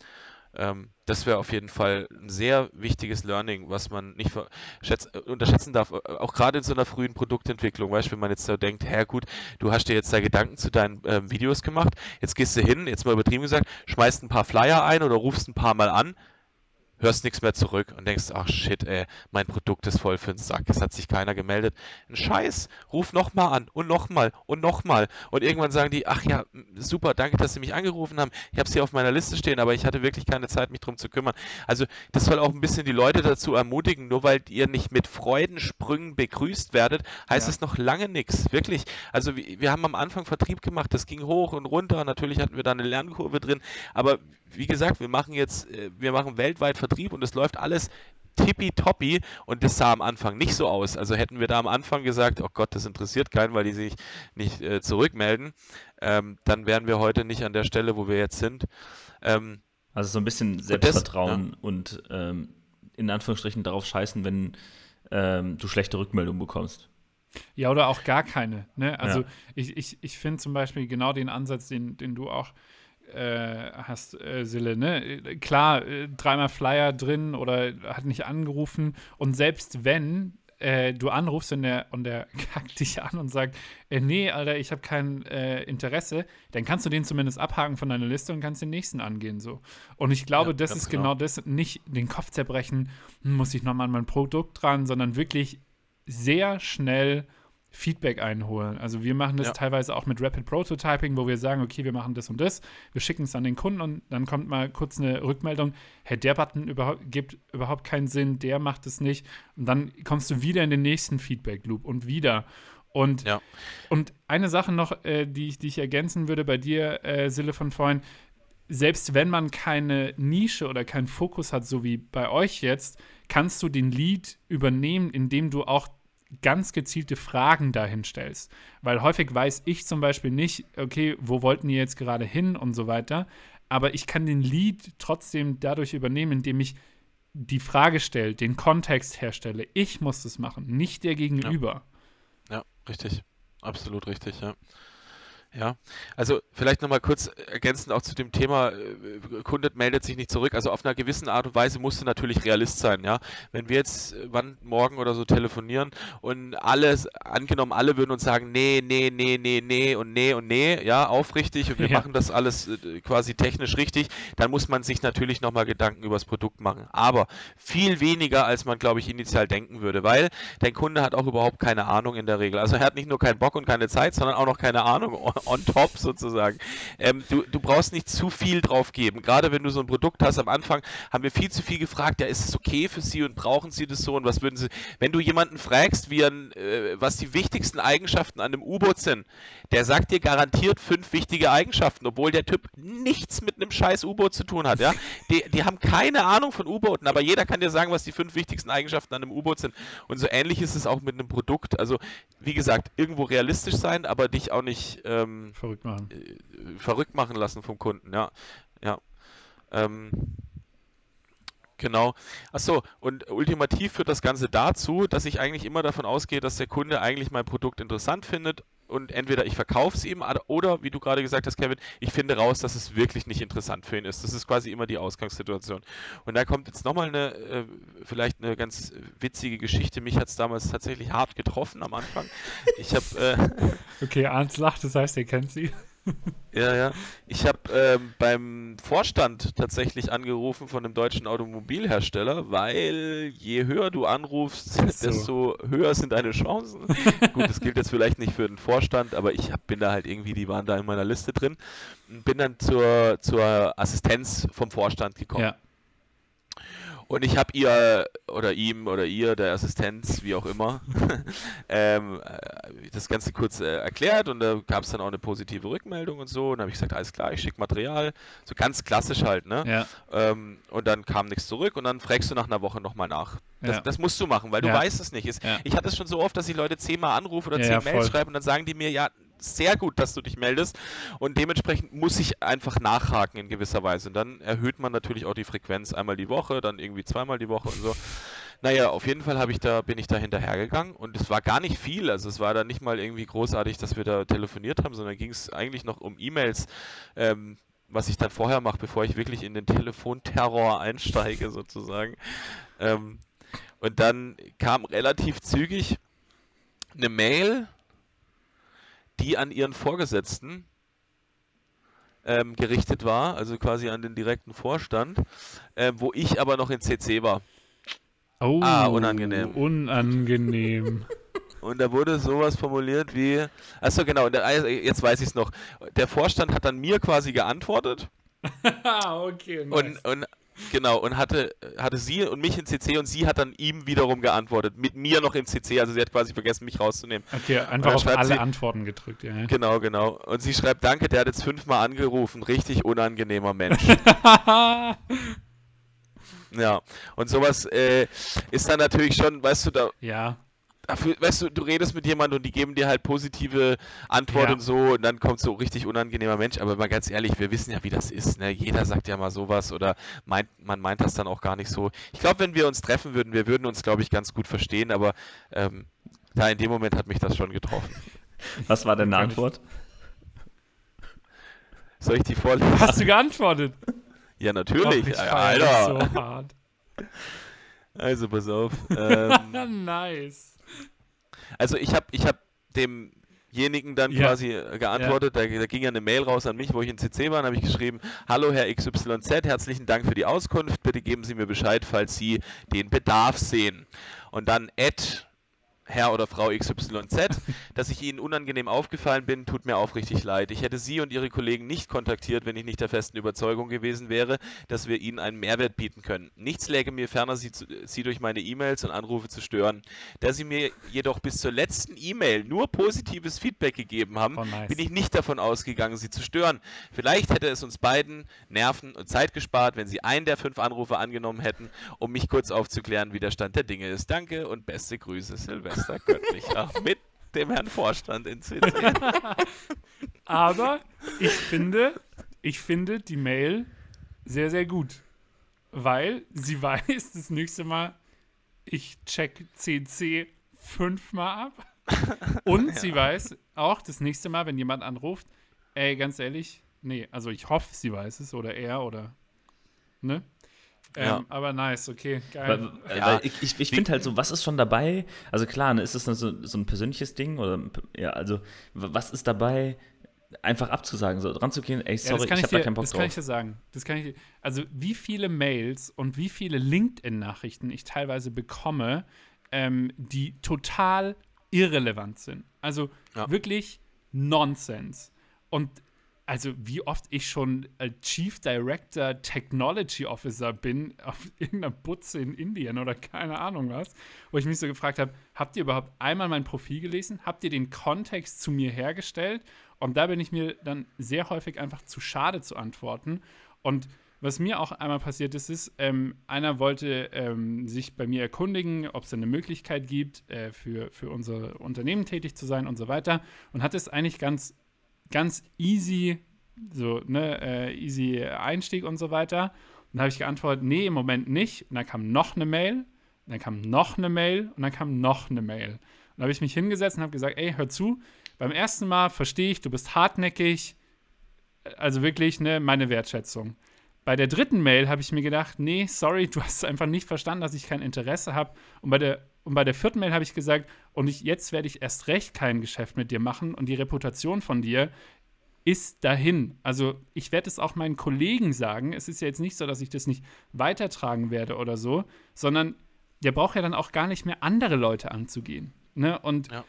Ähm, das wäre auf jeden Fall ein sehr wichtiges Learning, was man nicht äh, unterschätzen darf, äh, auch gerade in so einer frühen Produktentwicklung. Weißt wenn man jetzt so denkt, hä gut, du hast dir jetzt da Gedanken zu deinen ähm, Videos gemacht, jetzt gehst du hin, jetzt mal übertrieben gesagt, schmeißt ein paar Flyer ein oder rufst ein paar Mal an, hörst nichts mehr zurück und denkst, ach shit, ey, mein Produkt ist voll für den Sack, es hat sich keiner gemeldet. Ein Scheiß, ruf nochmal an und nochmal und nochmal. Und irgendwann sagen die, ach ja, super, danke, dass Sie mich angerufen haben. Ich habe Sie auf meiner Liste stehen, aber ich hatte wirklich keine Zeit, mich drum zu kümmern. Also das soll auch ein bisschen die Leute dazu ermutigen, nur weil ihr nicht mit Freudensprüngen begrüßt werdet, heißt es noch lange nichts. Wirklich. Also wir, wir haben am Anfang Vertrieb gemacht, das ging hoch und runter. Natürlich hatten wir da eine Lernkurve drin, aber wie gesagt, wir machen jetzt, äh, wir machen weltweit Vertrieb und es läuft alles tippitoppi und das sah am Anfang nicht so aus. Also hätten wir da am Anfang gesagt, oh Gott, das interessiert keinen, weil die sich nicht äh, zurückmelden, ähm, dann wären wir heute nicht an der Stelle, wo wir jetzt sind. Ähm, also so ein bisschen Selbstvertrauen und, das, ja. und ähm, in Anführungsstrichen darauf scheißen, wenn ähm, du schlechte Rückmeldungen bekommst. Ja, oder auch gar keine. Ne? Also ja. ich, ich, ich finde zum Beispiel genau den Ansatz, den, den du auch äh, hast, äh, Sille, ne? Klar, äh, dreimal Flyer drin oder hat nicht angerufen. Und selbst wenn äh, du anrufst und der, und der kackt dich an und sagt, äh, nee, Alter, ich habe kein äh, Interesse, dann kannst du den zumindest abhaken von deiner Liste und kannst den nächsten angehen. so. Und ich glaube, ja, das ist genau. genau das, nicht den Kopf zerbrechen, hm, muss ich nochmal an mein Produkt dran, sondern wirklich sehr schnell Feedback einholen. Also wir machen das ja. teilweise auch mit Rapid Prototyping, wo wir sagen, okay, wir machen das und das, wir schicken es an den Kunden und dann kommt mal kurz eine Rückmeldung, hey, der Button überhaupt, gibt überhaupt keinen Sinn, der macht es nicht. Und dann kommst du wieder in den nächsten Feedback-Loop und wieder. Und, ja. und eine Sache noch, äh, die, ich, die ich ergänzen würde bei dir, äh, Sille von vorhin, selbst wenn man keine Nische oder keinen Fokus hat, so wie bei euch jetzt, kannst du den Lead übernehmen, indem du auch ganz gezielte Fragen dahin stellst. Weil häufig weiß ich zum Beispiel nicht, okay, wo wollten die jetzt gerade hin und so weiter. Aber ich kann den Lead trotzdem dadurch übernehmen, indem ich die Frage stelle, den Kontext herstelle. Ich muss das machen, nicht der Gegenüber. Ja, ja richtig. Absolut richtig, ja. Ja, also vielleicht nochmal kurz ergänzend auch zu dem Thema, äh, Kunde meldet sich nicht zurück. Also auf einer gewissen Art und Weise musst du natürlich Realist sein, ja. Wenn wir jetzt äh, wann morgen oder so telefonieren und alles, angenommen alle würden uns sagen, nee, nee, nee, nee, nee und nee und nee, ja, aufrichtig und wir ja. machen das alles äh, quasi technisch richtig, dann muss man sich natürlich nochmal Gedanken über das Produkt machen. Aber viel weniger, als man, glaube ich, initial denken würde, weil dein Kunde hat auch überhaupt keine Ahnung in der Regel. Also er hat nicht nur keinen Bock und keine Zeit, sondern auch noch keine Ahnung on top sozusagen. Ähm, du, du brauchst nicht zu viel drauf geben. Gerade wenn du so ein Produkt hast, am Anfang haben wir viel zu viel gefragt, ja, ist es okay für Sie und brauchen Sie das so und was würden Sie, wenn du jemanden fragst, wie ein, äh, was die wichtigsten Eigenschaften an einem U-Boot sind, der sagt dir garantiert fünf wichtige Eigenschaften, obwohl der Typ nichts mit einem scheiß U-Boot zu tun hat, ja. Die, die haben keine Ahnung von U-Booten, aber jeder kann dir sagen, was die fünf wichtigsten Eigenschaften an einem U-Boot sind. Und so ähnlich ist es auch mit einem Produkt. Also, wie gesagt, irgendwo realistisch sein, aber dich auch nicht ähm, ähm, verrückt machen. Äh, verrückt machen lassen vom Kunden, ja. Ja. Ähm, Genau. Achso, und ultimativ führt das Ganze dazu, dass ich eigentlich immer davon ausgehe, dass der Kunde eigentlich mein Produkt interessant findet und entweder ich verkaufe es ihm oder, wie du gerade gesagt hast, Kevin, ich finde raus, dass es wirklich nicht interessant für ihn ist. Das ist quasi immer die Ausgangssituation. Und da kommt jetzt nochmal eine, äh, vielleicht eine ganz witzige Geschichte. Mich hat es damals tatsächlich hart getroffen am Anfang. Ich habe. Äh, okay, Arndt lacht, das heißt, er kennt sie. Ja, ja. Ich habe ähm, beim Vorstand tatsächlich angerufen von einem deutschen Automobilhersteller, weil je höher du anrufst, so. desto höher sind deine Chancen. Gut, das gilt jetzt vielleicht nicht für den Vorstand, aber ich hab, bin da halt irgendwie, die waren da in meiner Liste drin. Und bin dann zur, zur Assistenz vom Vorstand gekommen. Ja. Und ich habe ihr oder ihm oder ihr, der Assistenz, wie auch immer, ähm, äh, das Ganze kurz äh, erklärt und da gab es dann auch eine positive Rückmeldung und so. Und dann habe ich gesagt, alles klar, ich schicke Material. So ganz klassisch halt, ne? Ja. Ähm, und dann kam nichts zurück und dann fragst du nach einer Woche nochmal nach. Das, ja. das, musst du machen, weil du weißt es nicht. Ich hatte es schon so oft, dass ich Leute zehnmal anrufe oder zehn Mails schreiben und dann sagen die mir, ja, sehr gut, dass du dich meldest. Und dementsprechend muss ich einfach nachhaken in gewisser Weise. Und dann erhöht man natürlich auch die Frequenz einmal die Woche, dann irgendwie zweimal die Woche und so. Naja, auf jeden Fall ich da, bin ich da hinterhergegangen und es war gar nicht viel. Also es war da nicht mal irgendwie großartig, dass wir da telefoniert haben, sondern ging es eigentlich noch um E-Mails. Ähm, was ich dann vorher mache, bevor ich wirklich in den Telefonterror einsteige, sozusagen. Ähm, und dann kam relativ zügig eine Mail die an ihren Vorgesetzten ähm, gerichtet war, also quasi an den direkten Vorstand, äh, wo ich aber noch in CC war. Oh, ah, unangenehm. Unangenehm. Und da wurde sowas formuliert wie, achso genau, der, jetzt weiß ich es noch. Der Vorstand hat dann mir quasi geantwortet. okay, nice. Und, und Genau, und hatte, hatte sie und mich in CC und sie hat dann ihm wiederum geantwortet. Mit mir noch in CC, also sie hat quasi vergessen, mich rauszunehmen. Okay, einfach auf alle sie, Antworten gedrückt, ja. Genau, genau. Und sie schreibt, danke, der hat jetzt fünfmal angerufen. Richtig unangenehmer Mensch. ja, und sowas äh, ist dann natürlich schon, weißt du, da. Ja dafür, weißt du, du redest mit jemandem und die geben dir halt positive Antworten ja. und so und dann kommt so richtig unangenehmer Mensch. Aber mal ganz ehrlich, wir wissen ja, wie das ist. Ne? Jeder sagt ja mal sowas oder meint, man meint das dann auch gar nicht so. Ich glaube, wenn wir uns treffen würden, wir würden uns, glaube ich, ganz gut verstehen, aber ähm, da in dem Moment hat mich das schon getroffen. Was war deine Antwort? Soll ich die vorlesen? Hast du geantwortet? Ja, natürlich. Och, Alter. So hart. Also pass auf. Ähm, nice. Also ich habe ich hab demjenigen dann ja. quasi äh, geantwortet, ja. da, da, ging ja eine Mail raus an mich, wo ich in CC war, und habe ich geschrieben, hallo Herr XYZ, herzlichen Dank für die Auskunft, bitte geben Sie mir Bescheid, falls Sie den Bedarf sehen. Und dann Ed Herr oder Frau XYZ, dass ich Ihnen unangenehm aufgefallen bin, tut mir aufrichtig leid. Ich hätte Sie und Ihre Kollegen nicht kontaktiert, wenn ich nicht der festen Überzeugung gewesen wäre, dass wir Ihnen einen Mehrwert bieten können. Nichts läge mir ferner, Sie, zu, Sie durch meine E-Mails und Anrufe zu stören. Da Sie mir jedoch bis zur letzten E-Mail nur positives Feedback gegeben haben, oh, nice. bin ich nicht davon ausgegangen, Sie zu stören. Vielleicht hätte es uns beiden Nerven und Zeit gespart, wenn Sie einen der fünf Anrufe angenommen hätten, um mich kurz aufzuklären, wie der Stand der Dinge ist. Danke und beste Grüße, Silvester. Meister göttlicher mit dem Herrn Vorstand in CC. Aber ich finde, ich finde die Mail sehr, sehr gut. Weil sie weiß, das nächste Mal, ich check CC fünfmal ab. Und ja. sie weiß auch das nächste Mal, wenn jemand anruft, ey, ganz ehrlich, nee, also ich hoffe, sie weiß es oder er oder, ne? Ähm, ja. Aber nice, okay, geil. Weil, ja. ich ich, ich finde halt so, was ist schon dabei? Also klar, ne, ist das so, so ein persönliches Ding? Oder ja, also was ist dabei, einfach abzusagen, so dran zu gehen, ey, sorry, ja, ich, ich habe da keinen Bock das drauf. Das kann ich dir sagen. Das kann ich, also wie viele Mails und wie viele LinkedIn-Nachrichten ich teilweise bekomme, ähm, die total irrelevant sind. Also ja. wirklich Nonsens. Und also wie oft ich schon Chief Director Technology Officer bin auf irgendeiner Butze in Indien oder keine Ahnung was, wo ich mich so gefragt habe, habt ihr überhaupt einmal mein Profil gelesen? Habt ihr den Kontext zu mir hergestellt? Und da bin ich mir dann sehr häufig einfach zu schade zu antworten. Und was mir auch einmal passiert ist, ist, ähm, einer wollte ähm, sich bei mir erkundigen, ob es eine Möglichkeit gibt, äh, für, für unser Unternehmen tätig zu sein und so weiter. Und hat es eigentlich ganz ganz easy, so, ne, äh, easy Einstieg und so weiter. Und dann habe ich geantwortet, nee, im Moment nicht. Und dann kam noch eine Mail, dann kam noch eine Mail und dann kam noch eine Mail. Und dann habe ich mich hingesetzt und habe gesagt, ey, hör zu, beim ersten Mal verstehe ich, du bist hartnäckig, also wirklich, ne, meine Wertschätzung. Bei der dritten Mail habe ich mir gedacht, nee, sorry, du hast einfach nicht verstanden, dass ich kein Interesse habe. Und bei der und bei der vierten Mail habe ich gesagt, und ich, jetzt werde ich erst recht kein Geschäft mit dir machen und die Reputation von dir ist dahin. Also ich werde es auch meinen Kollegen sagen. Es ist ja jetzt nicht so, dass ich das nicht weitertragen werde oder so, sondern der braucht ja dann auch gar nicht mehr andere Leute anzugehen. Ne? Und Ja.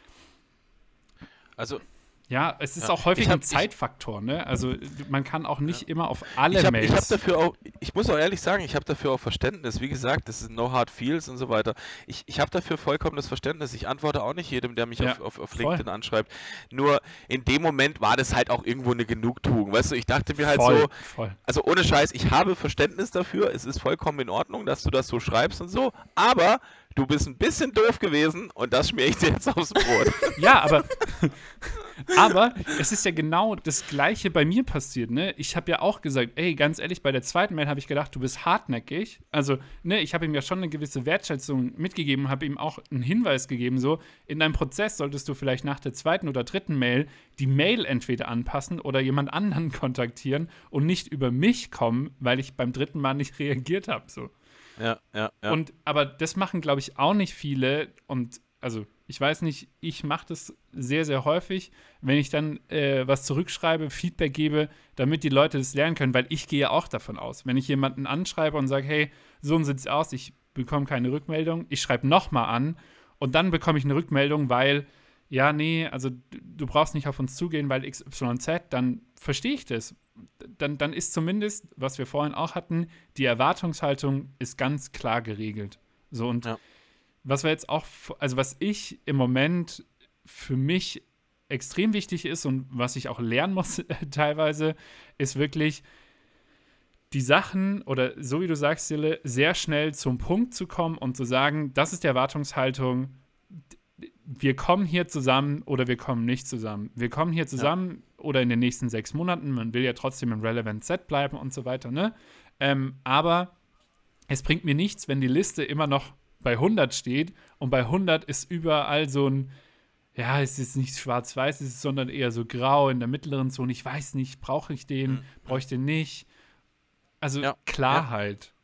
Also ja, es ist Ja. auch häufig Ich hab- ein Zeitfaktor, ne? Also man kann auch nicht immer auf alle ich habe Mails. hab dafür auch, ich muss auch ehrlich sagen, ich habe dafür auch Verständnis. Wie gesagt, das ist no hard feels und so weiter. Ich, ich habe dafür vollkommenes Verständnis. Ich antworte auch nicht jedem, der mich Ja, auf, auf, auf. LinkedIn anschreibt. Nur in dem Moment war das halt auch irgendwo eine Genugtuung. Weißt du, ich dachte mir halt voll, so, voll. also ohne Scheiß, ich habe Verständnis dafür. Es ist vollkommen in Ordnung, dass du das so schreibst und so. Aber du bist ein bisschen doof gewesen und das schmier ich dir jetzt aufs Brot. Ja, aber, aber es ist ja genau das Gleiche bei mir passiert, ne? Ich habe ja auch gesagt, ey, ganz ehrlich, bei der zweiten Mail habe ich gedacht, du bist hartnäckig. Also, ne, ich habe ihm ja schon eine gewisse Wertschätzung mitgegeben, habe ihm auch einen Hinweis gegeben, so, in deinem Prozess solltest du vielleicht nach der zweiten oder dritten Mail die Mail entweder anpassen oder jemand anderen kontaktieren und nicht über mich kommen, weil ich beim dritten Mal nicht reagiert habe, so. Ja, ja, ja. Und aber das machen, glaube ich, auch nicht viele. Und also, ich weiß nicht, ich mache das sehr, sehr häufig, wenn ich dann äh, was zurückschreibe, Feedback gebe, damit die Leute das lernen können, weil ich gehe auch davon aus. Wenn ich jemanden anschreibe und sage, hey, so sieht es aus, ich bekomme keine Rückmeldung, ich schreibe nochmal an und dann bekomme ich eine Rückmeldung, weil, ja, nee, also du brauchst nicht auf uns zugehen, weil XYZ, dann verstehe ich das. Dann, dann ist zumindest, was wir vorhin auch hatten, die Erwartungshaltung ist ganz klar geregelt. So und Ja. was wir jetzt auch, also was ich im Moment für mich extrem wichtig ist und was ich auch lernen muss teilweise, ist wirklich die Sachen oder so wie du sagst, Sille, sehr schnell zum Punkt zu kommen und zu sagen, das ist die Erwartungshaltung, wir kommen hier zusammen oder wir kommen nicht zusammen. Wir kommen hier zusammen oder in den nächsten sechs Monaten, man will ja trotzdem im Relevant Set bleiben und so weiter, ne? Ähm, aber es bringt mir nichts, wenn die Liste immer noch bei 100 steht und bei 100 ist überall so ein, ja, es ist nicht schwarz-weiß, es ist, sondern eher so grau in der mittleren Zone. Ich weiß nicht, brauche ich den, Mhm. brauche ich den nicht? Also Ja, Klarheit. Ja,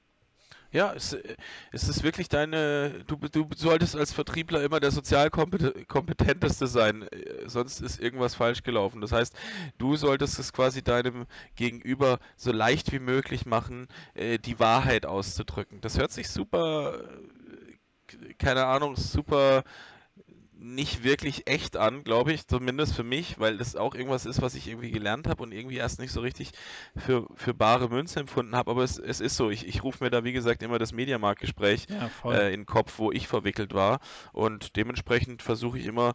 es, äh, es ist wirklich deine, du, du solltest als Vertriebler immer der sozial kompet- kompetenteste sein, äh, sonst ist irgendwas falsch gelaufen. Das heißt, du solltest es quasi deinem Gegenüber so leicht wie möglich machen, äh, die Wahrheit auszudrücken. Das hört sich super, äh, keine Ahnung, super nicht wirklich echt an, glaube ich, zumindest für mich, weil das auch irgendwas ist, was ich irgendwie gelernt habe und irgendwie erst nicht so richtig für, für bare Münze empfunden habe. Aber es, es ist so, ich, ich rufe mir da, wie gesagt, immer das Mediamarkt-Gespräch Ja, äh, in den Kopf, wo ich verwickelt war. Und dementsprechend versuche ich immer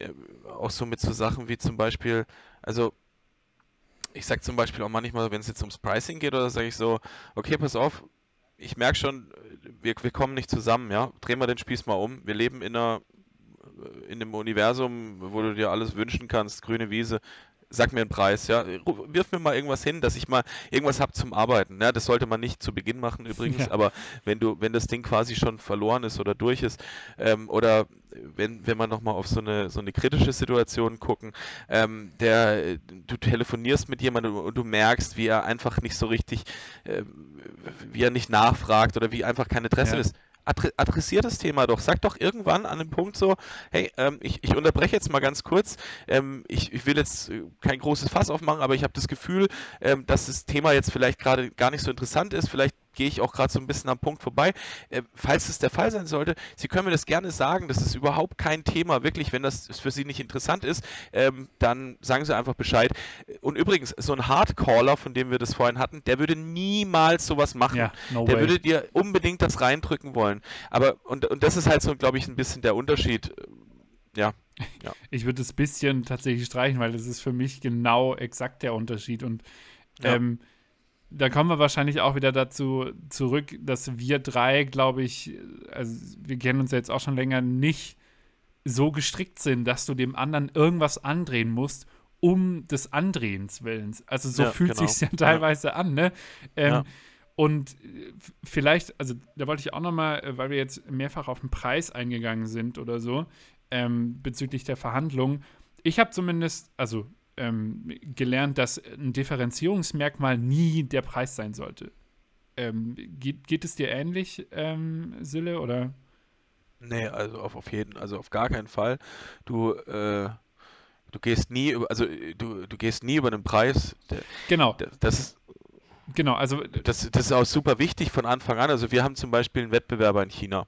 äh, auch so mit so Sachen wie zum Beispiel, also ich sage zum Beispiel auch manchmal, wenn es jetzt ums Pricing geht, oder sage ich so, okay, pass auf, ich merke schon, wir, wir kommen nicht zusammen, ja. Drehen wir den Spieß mal um. Wir leben in einer in einem Universum, wo du dir alles wünschen kannst, grüne Wiese, sag mir einen Preis, ja. Wirf mir mal irgendwas hin, dass ich mal irgendwas habe zum Arbeiten. Ja, das sollte man nicht zu Beginn machen übrigens, Ja. aber wenn du, wenn das Ding quasi schon verloren ist oder durch ist, ähm, oder wenn, wenn wir nochmal auf so eine, so eine kritische Situation gucken, ähm, der, du telefonierst mit jemandem und du merkst, wie er einfach nicht so richtig, äh, wie er nicht nachfragt oder wie einfach kein Interesse Ja. ist. Adre adressiert das Thema doch. Sag doch irgendwann an einem Punkt so, hey, ähm, ich, ich unterbreche jetzt mal ganz kurz. Ähm, ich, ich will jetzt äh, kein großes Fass aufmachen, aber ich habe das Gefühl, ähm, dass das Thema jetzt vielleicht gerade gar nicht so interessant ist. Vielleicht gehe ich auch gerade so ein bisschen am Punkt vorbei. Äh, falls es der Fall sein sollte, Sie können mir das gerne sagen. Das ist überhaupt kein Thema. Wirklich, wenn das für Sie nicht interessant ist, ähm, dann sagen Sie einfach Bescheid. Und übrigens, so ein Hardcaller, von dem wir das vorhin hatten, der würde niemals sowas machen. ja, no Der way. würde dir unbedingt das reindrücken wollen. Aber, und, und das ist halt so, glaube ich, ein bisschen der Unterschied. Ja, Ich würde das bisschen tatsächlich streichen, weil das ist für mich genau exakt der Unterschied. Und Ja. ähm, da kommen wir wahrscheinlich auch wieder dazu zurück, dass wir drei, glaube ich, also wir kennen uns ja jetzt auch schon länger, nicht so gestrickt sind, dass du dem anderen irgendwas andrehen musst, um des Andrehens Willens. Also so Ja, fühlt genau. sich ja teilweise an, ne? Ähm, Ja. Und äh, vielleicht, also da wollte ich auch noch mal, äh, weil wir jetzt mehrfach auf den Preis eingegangen sind oder so, ähm, bezüglich der Verhandlungen. Ich habe zumindest, also ähm, gelernt, dass ein Differenzierungsmerkmal nie der Preis sein sollte. Ähm, geht, geht es dir ähnlich, ähm, Sille, oder? Nee, also auf, auf jeden, also auf gar keinen Fall. Du, äh, du gehst nie über, also äh, du, du gehst nie über den Preis. Der- Genau, der- Das ist, genau, also das, das ist auch super wichtig von Anfang an. Also wir haben zum Beispiel einen Wettbewerber in China.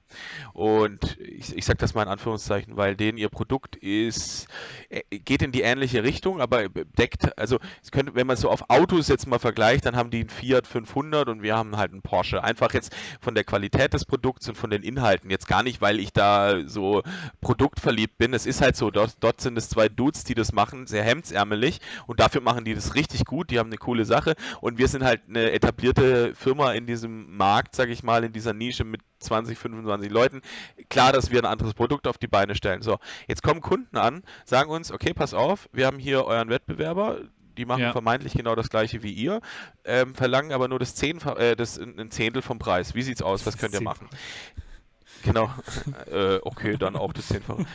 Und ich, ich sage das mal in Anführungszeichen, weil denen ihr Produkt ist, äh, geht in die ähnliche Richtung, aber deckt, also es könnte, wenn man so auf Autos jetzt mal vergleicht, dann haben die einen Fiat 500 und wir haben halt einen Porsche. Einfach jetzt von der Qualität des Produkts und von den Inhalten. Jetzt gar nicht, weil ich da so produktverliebt bin. Es ist halt so, dort, dort sind es zwei Dudes, die das machen, sehr hemdsärmelig und dafür machen die das richtig gut. Die haben eine coole Sache und wir sind halt eine etablierte Firma in diesem Markt, sag ich mal, in dieser Nische mit 20, 25 Leuten. Klar, dass wir ein anderes Produkt auf die Beine stellen. So, jetzt kommen Kunden an, sagen uns, okay, pass auf, wir haben hier euren Wettbewerber, die machen Ja. vermeintlich genau das gleiche wie ihr, ähm, verlangen aber nur das, Zehn, äh, das ein Zehntel vom Preis. Wie sieht's aus? Was könnt ihr machen? Genau. äh, okay, dann auch das Zehnfache.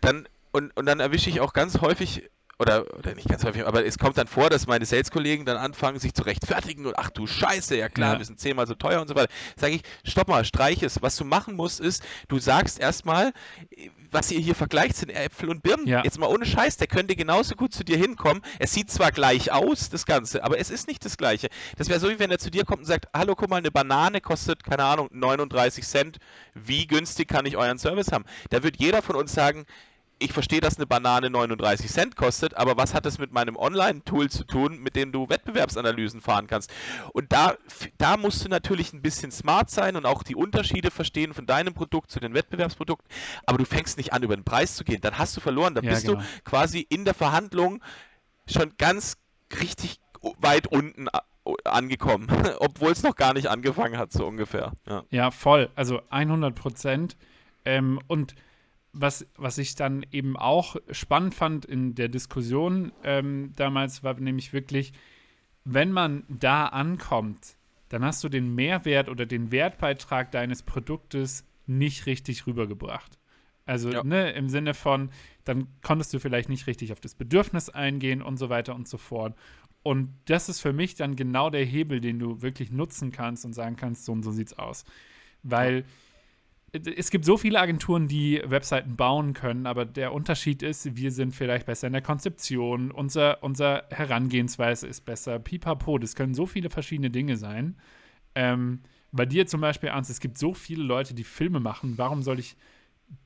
Dann, und, und dann erwische ich auch ganz häufig, oder, oder nicht ganz häufig, aber es kommt dann vor, dass meine Sales-Kollegen dann anfangen, sich zu rechtfertigen und ach du Scheiße, ja klar, Ja. wir sind zehnmal so teuer und so weiter. Sage ich, stopp mal, streich es. Was du machen musst, ist, du sagst erstmal, was ihr hier vergleicht, sind Äpfel und Birnen. Ja. Jetzt mal ohne Scheiß, der könnte genauso gut zu dir hinkommen. Es sieht zwar gleich aus, das Ganze, aber es ist nicht das Gleiche. Das wäre so, wie wenn er zu dir kommt und sagt, hallo, guck mal, eine Banane kostet, keine Ahnung, 39 Cent. Wie günstig kann ich euren Service haben? Da wird jeder von uns sagen, ich verstehe, dass eine Banane 39 Cent kostet, aber was hat das mit meinem Online-Tool zu tun, mit dem du Wettbewerbsanalysen fahren kannst? Und da, da musst du natürlich ein bisschen smart sein und auch die Unterschiede verstehen von deinem Produkt zu den Wettbewerbsprodukten, aber du fängst nicht an, über den Preis zu gehen. Dann hast du verloren. Dann Ja, bist genau. du quasi in der Verhandlung schon ganz richtig weit unten a- angekommen, obwohl es noch gar nicht angefangen hat, so ungefähr. Ja. Ja, voll. Also 100 Prozent. Ähm, und was, was ich dann eben auch spannend fand in der Diskussion ähm, damals, war nämlich wirklich, wenn man da ankommt, dann hast du den Mehrwert oder den Wertbeitrag deines Produktes nicht richtig rübergebracht. Also Ja. ne, im Sinne von, dann konntest du vielleicht nicht richtig auf das Bedürfnis eingehen und so weiter und so fort. Und das ist für mich dann genau der Hebel, den du wirklich nutzen kannst und sagen kannst, so und so sieht's aus. Weil es gibt so viele Agenturen, die Webseiten bauen können, aber der Unterschied ist, wir sind vielleicht besser in der Konzeption, unser, unser Herangehensweise ist besser, pipapo, das können so viele verschiedene Dinge sein. Ähm, bei dir zum Beispiel, Ernst, es gibt so viele Leute, die Filme machen, warum soll ich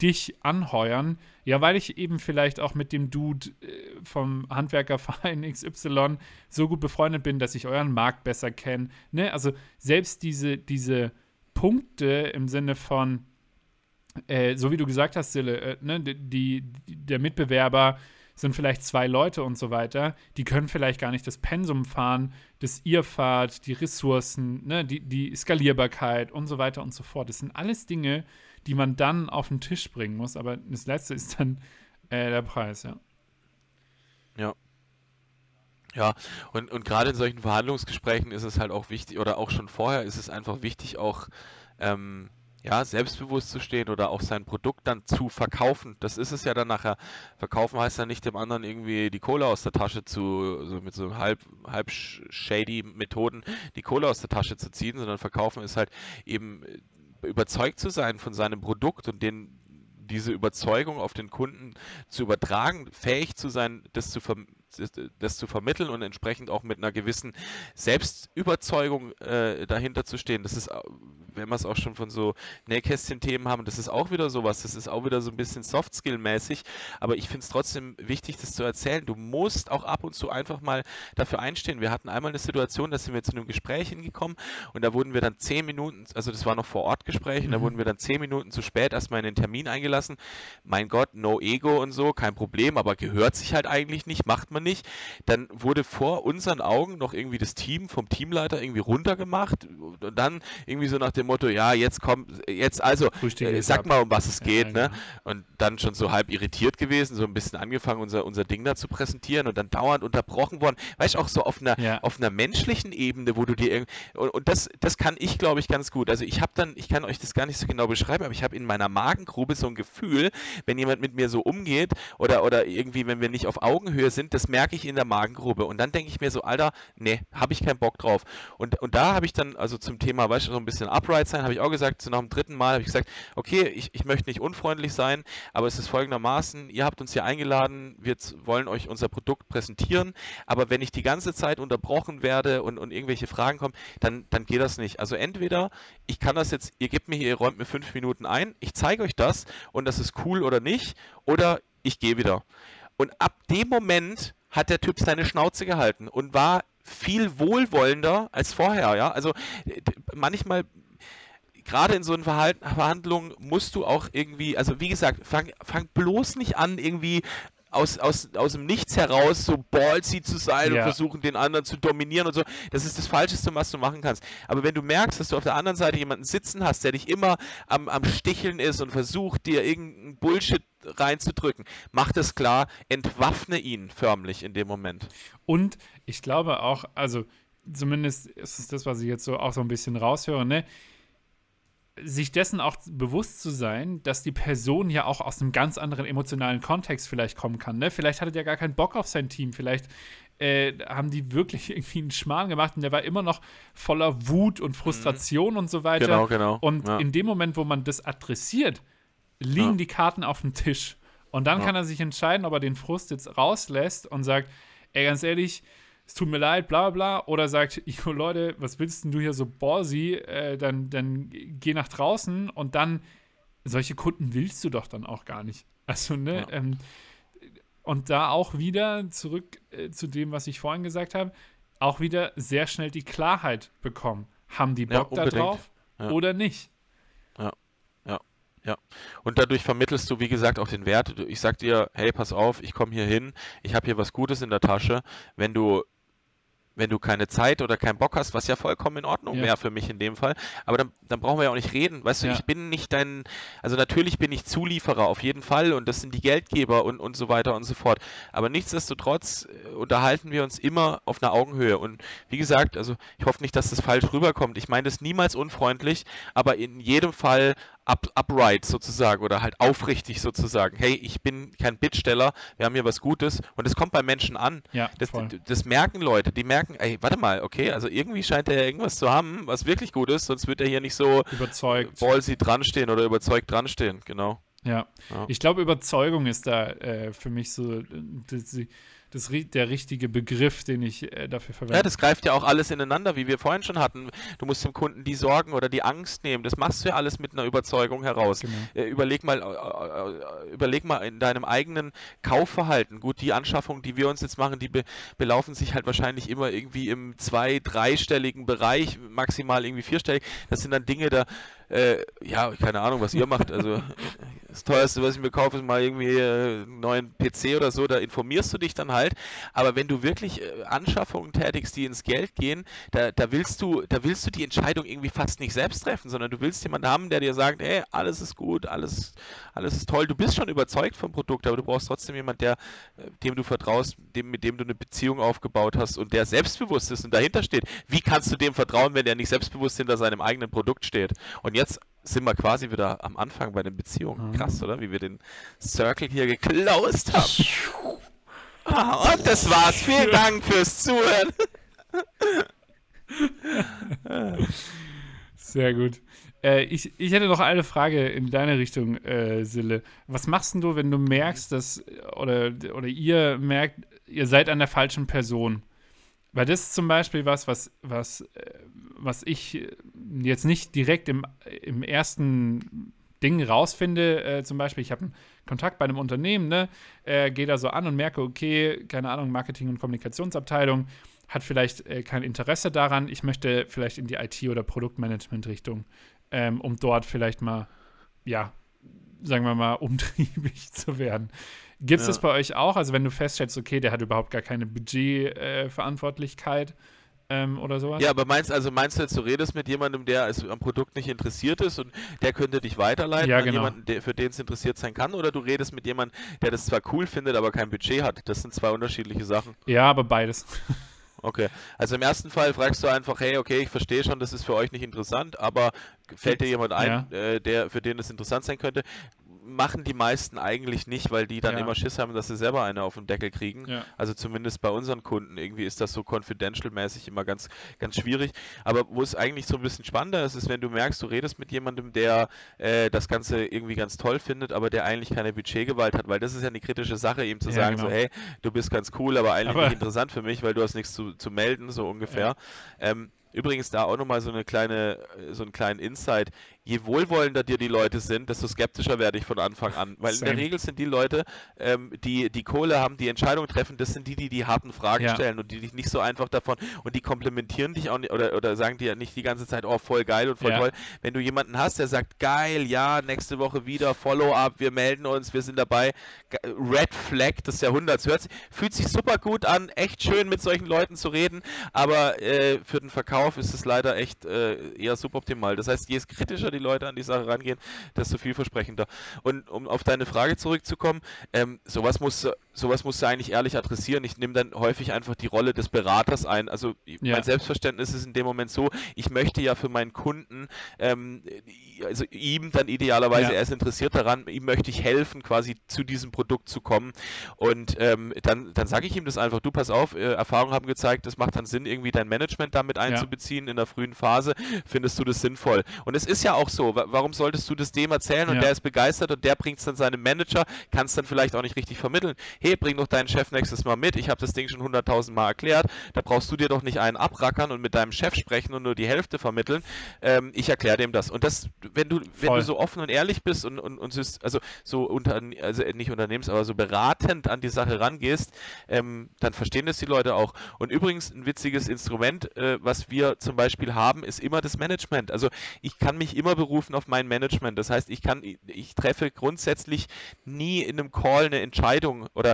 dich anheuern? Ja, weil ich eben vielleicht auch mit dem Dude äh, vom Handwerkerverein XY so gut befreundet bin, dass ich euren Markt besser kenne. Ne? Also selbst diese, diese Punkte im Sinne von, äh, so wie du gesagt hast, Sille, äh, ne, die, die, der Mitbewerber sind vielleicht zwei Leute und so weiter, die können vielleicht gar nicht das Pensum fahren, das ihr fahrt, die Ressourcen, ne, die, die Skalierbarkeit und so weiter und so fort. Das sind alles Dinge, die man dann auf den Tisch bringen muss, aber das letzte ist dann äh, der Preis, ja. Ja, und, und gerade in solchen Verhandlungsgesprächen ist es halt auch wichtig, oder auch schon vorher ist es einfach wichtig, auch ähm, ja, selbstbewusst zu stehen oder auch sein Produkt dann zu verkaufen. Das ist es ja dann nachher. Verkaufen heißt ja nicht dem anderen irgendwie die Kohle aus der Tasche zu, so mit so halb, halb sh- shady Methoden die Kohle aus der Tasche zu ziehen, sondern verkaufen ist halt eben äh, überzeugt zu sein von seinem Produkt und den diese Überzeugung auf den Kunden zu übertragen, fähig zu sein, das zu, verm das, zu vermitteln und entsprechend auch mit einer gewissen Selbstüberzeugung äh, dahinter zu stehen. Das ist, wenn wir es auch schon von so Nähkästchen-Themen haben, das ist auch wieder sowas, das ist auch wieder so ein bisschen Soft-Skill-mäßig, aber ich finde es trotzdem wichtig, das zu erzählen. Du musst auch ab und zu einfach mal dafür einstehen. Wir hatten einmal eine Situation, da sind wir zu einem Gespräch hingekommen und da wurden wir dann zehn Minuten, also das war noch vor Ort Gespräch, und da Mhm. wurden wir dann zehn Minuten zu spät erstmal in den Termin eingelassen. Mein Gott, no ego und so, kein Problem, aber gehört sich halt eigentlich nicht, macht man wir nicht. Dann wurde vor unseren Augen noch irgendwie das Team vom Teamleiter irgendwie runtergemacht und dann irgendwie so nach dem Motto, ja, jetzt kommt, jetzt also, äh, sag mal, um was es geht, ja, ne? Genau. Und dann schon so halb irritiert gewesen, so ein bisschen angefangen, unser, unser Ding da zu präsentieren und dann dauernd unterbrochen worden. Weißt du, auch so auf einer, ja. auf einer menschlichen Ebene, wo du dir irgendwie, und, und das, das kann ich, glaube ich, ganz gut. Also ich habe dann, ich kann euch das gar nicht so genau beschreiben, aber ich habe in meiner Magengrube so ein Gefühl, wenn jemand mit mir so umgeht oder, oder irgendwie, wenn wir nicht auf Augenhöhe sind, das merke ich in der Magengrube. Und dann denke ich mir so, Alter, nee, habe ich keinen Bock drauf. Und, und da habe ich dann, also zum Thema, weißt du, so ein bisschen upright sein, habe ich auch gesagt, so nach dem dritten Mal habe ich gesagt, okay, ich, ich möchte nicht unfreundlich sein, aber es ist folgendermaßen, ihr habt uns hier eingeladen, wir wollen euch unser Produkt präsentieren, aber wenn ich die ganze Zeit unterbrochen werde und, und irgendwelche Fragen kommen, dann, dann geht das nicht. Also entweder ich kann das jetzt, ihr gebt mir hier, ihr räumt mir fünf Minuten ein, ich zeige euch das und das ist cool oder nicht, oder ich gehe wieder. Und ab dem Moment hat der Typ seine Schnauze gehalten und war viel wohlwollender als vorher, ja. Also manchmal gerade in so einer Verhandlung musst du auch irgendwie, also wie gesagt, fang, fang bloß nicht an, irgendwie aus, aus, aus dem Nichts heraus so ballsy zu sein ja. und versuchen, den anderen zu dominieren und so. Das ist das Falscheste, was du machen kannst. Aber wenn du merkst, dass du auf der anderen Seite jemanden sitzen hast, der dich immer am, am Sticheln ist und versucht, dir irgendeinen Bullshit reinzudrücken, mach das klar, entwaffne ihn förmlich in dem Moment. Und ich glaube auch, also zumindest ist es das, was ich jetzt so auch so ein bisschen raushöre, ne? Sich dessen auch bewusst zu sein, dass die Person ja auch aus einem ganz anderen emotionalen Kontext vielleicht kommen kann. Ne? Vielleicht hatte der gar keinen Bock auf sein Team, vielleicht äh, haben die wirklich irgendwie einen Schmarrn gemacht und der war immer noch voller Wut und Frustration mhm. und so weiter. Genau, genau. Und ja. in dem Moment, wo man das adressiert, liegen ja. die Karten auf dem Tisch. Und dann ja. kann er sich entscheiden, ob er den Frust jetzt rauslässt und sagt, ey, ganz ehrlich, es tut mir leid, bla bla, oder sagt, jo Leute, was willst denn du hier so ballsy, äh, dann, dann geh nach draußen und dann, solche Kunden willst du doch dann auch gar nicht. Also, ne, ja. ähm, und da auch wieder zurück äh, zu dem, was ich vorhin gesagt habe, auch wieder sehr schnell die Klarheit bekommen. Haben die Bock ja, da drauf ja. oder nicht? Ja, ja, ja. Und dadurch vermittelst du, wie gesagt, auch den Wert. Ich sag dir, hey, pass auf, ich komme hier hin, ich habe hier was Gutes in der Tasche. Wenn du wenn du keine Zeit oder keinen Bock hast, was ja vollkommen in Ordnung ja. wäre für mich in dem Fall. Aber dann, dann brauchen wir ja auch nicht reden. Weißt du, ja. ich bin nicht dein, also natürlich bin ich Zulieferer auf jeden Fall und das sind die Geldgeber und, und so weiter und so fort. Aber nichtsdestotrotz äh, unterhalten wir uns immer auf einer Augenhöhe. Und wie gesagt, also ich hoffe nicht, dass das falsch rüberkommt. Ich meine das niemals unfreundlich, aber in jedem Fall up, upright sozusagen oder halt aufrichtig sozusagen. Hey, ich bin kein Bittsteller, wir haben hier was Gutes und es kommt bei Menschen an. Ja, das, das, merken Leute, die merken, ey, warte mal, okay, also irgendwie scheint er irgendwas zu haben, was wirklich gut ist, sonst wird er hier nicht so überzeugt ballsy dranstehen oder überzeugt dranstehen, genau. Ja, ja. ich glaube, Überzeugung ist da äh, für mich so die, das, der richtige Begriff, den ich äh, dafür verwende. Ja, das greift ja auch alles ineinander, wie wir vorhin schon hatten. Du musst dem Kunden die Sorgen oder die Angst nehmen. Das machst du ja alles mit einer Überzeugung heraus. Genau. Äh, überleg mal, äh, äh, überleg mal in deinem eigenen Kaufverhalten. Gut, die Anschaffungen, die wir uns jetzt machen, die be belaufen sich halt wahrscheinlich immer irgendwie im zwei-, dreistelligen Bereich, maximal irgendwie vierstellig. Das sind dann Dinge, da äh, ja, keine Ahnung, was ihr macht. Also das teuerste, was ich mir kaufe, ist mal irgendwie äh, einen neuen PC oder so, da informierst du dich dann halt. Aber wenn du wirklich äh, Anschaffungen tätigst, die ins Geld gehen, da, da willst du, da willst du die Entscheidung irgendwie fast nicht selbst treffen, sondern du willst jemanden haben, der dir sagt, hey, alles ist gut, alles, alles ist toll. Du bist schon überzeugt vom Produkt, aber du brauchst trotzdem jemanden, der, äh, dem du vertraust, dem, mit dem du eine Beziehung aufgebaut hast und der selbstbewusst ist und dahinter steht. Wie kannst du dem vertrauen, wenn der nicht selbstbewusst hinter seinem eigenen Produkt steht? Und jetzt sind wir quasi wieder am Anfang bei den Beziehungen. Mhm. Krass, oder? Wie wir den Circle hier geclosed haben. Ah, und das war's. Vielen Dank fürs Zuhören. Sehr gut. Äh, ich, ich hätte noch eine Frage in deine Richtung, äh, Sille. Was machst du, wenn du merkst, dass, oder, oder ihr merkt, ihr seid an der falschen Person? Weil das ist zum Beispiel was, was, was, äh, was ich jetzt nicht direkt im, im ersten Ding rausfinde. Äh, zum Beispiel, ich habe einen Kontakt bei einem Unternehmen, ne, äh, gehe da so an und merke, okay, keine Ahnung, Marketing- und Kommunikationsabteilung hat vielleicht äh, kein Interesse daran. Ich möchte vielleicht in die IT- oder Produktmanagement-Richtung, ähm, um dort vielleicht mal, ja, sagen wir mal, umtriebig zu werden. Gibt es Ja. das bei euch auch? Also wenn du feststellst, okay, der hat überhaupt gar keine Budgetverantwortlichkeit ähm, oder sowas? Ja, aber meinst also meinst du jetzt, du redest mit jemandem, der es am Produkt nicht interessiert ist und der könnte dich weiterleiten Ja, an genau. jemanden, der, für den es interessiert sein kann, oder du redest mit jemandem, der das zwar cool findet, aber kein Budget hat. Das sind zwei unterschiedliche Sachen. Ja, aber beides. Okay. Also im ersten Fall fragst du einfach, hey, okay, ich verstehe schon, das ist für euch nicht interessant, aber fällt dir jemand ein, äh, der für den es interessant sein könnte? Machen die meisten eigentlich nicht, weil die dann Ja. immer Schiss haben, dass sie selber eine auf den Deckel kriegen. Ja. Also zumindest bei unseren Kunden. Irgendwie ist das so confidential-mäßig immer ganz, ganz schwierig. Aber wo es eigentlich so ein bisschen spannender ist, ist, wenn du merkst, du redest mit jemandem, der äh, das Ganze irgendwie ganz toll findet, aber der eigentlich keine Budgetgewalt hat, weil das ist ja eine kritische Sache, ihm zu Ja, sagen, genau. so, hey, du bist ganz cool, aber eigentlich Aber- nicht interessant für mich, weil du hast nichts zu, zu melden, so ungefähr. Ähm, Übrigens da auch nochmal so eine kleine, äh, so einen kleinen Insight. Je wohlwollender dir die Leute sind, desto skeptischer werde ich von Anfang an. Weil in Same. der Regel sind die Leute, ähm, die die Kohle haben, die Entscheidung treffen, das sind die, die die harten Fragen Ja. stellen und die dich nicht so einfach davon und die komplimentieren dich auch nicht oder, oder sagen dir nicht die ganze Zeit, oh, voll geil und voll Ja. toll. Wenn du jemanden hast, der sagt, geil, ja, nächste Woche wieder, Follow-up, wir melden uns, wir sind dabei, Red Flag des Jahrhunderts, hört sich, fühlt sich super gut an, echt schön mit solchen Leuten zu reden, aber äh, für den Verkauf ist es leider echt äh, eher suboptimal. Das heißt, je kritischer die Leute an die Sache rangehen, desto vielversprechender. Und um auf deine Frage zurückzukommen, ähm, sowas muss sowas musst du eigentlich ehrlich adressieren. Ich nehme dann häufig einfach die Rolle des Beraters ein. Also Ja. mein Selbstverständnis ist in dem Moment so, ich möchte ja für meinen Kunden, ähm, also ihm dann idealerweise, Ja. er ist interessiert daran, ihm möchte ich helfen, quasi zu diesem Produkt zu kommen. Und ähm, dann, dann sage ich ihm das einfach, du pass auf, äh, Erfahrungen haben gezeigt, es macht dann Sinn, irgendwie dein Management damit einzubeziehen in der frühen Phase. Findest du das sinnvoll? Und es ist ja auch so, wa- warum solltest du das dem erzählen und Ja. der ist begeistert und der bringt es dann seinem Manager, kann es dann vielleicht auch nicht richtig vermitteln. Hey, bring doch deinen Chef nächstes Mal mit, ich habe das Ding schon hunderttausend Mal erklärt, da brauchst du dir doch nicht einen abrackern und mit deinem Chef sprechen und nur die Hälfte vermitteln. Ähm, ich erkläre dem das. Und das, wenn du, wenn Voll. du so offen und ehrlich bist und, und, und also so unter, also nicht unternehmst, aber so beratend an die Sache rangehst, ähm, dann verstehen das die Leute auch. Und übrigens ein witziges Instrument, äh, was wir zum Beispiel haben, ist immer das Management. Also ich kann mich immer berufen auf mein Management. Das heißt, ich kann, ich treffe grundsätzlich nie in einem Call eine Entscheidung oder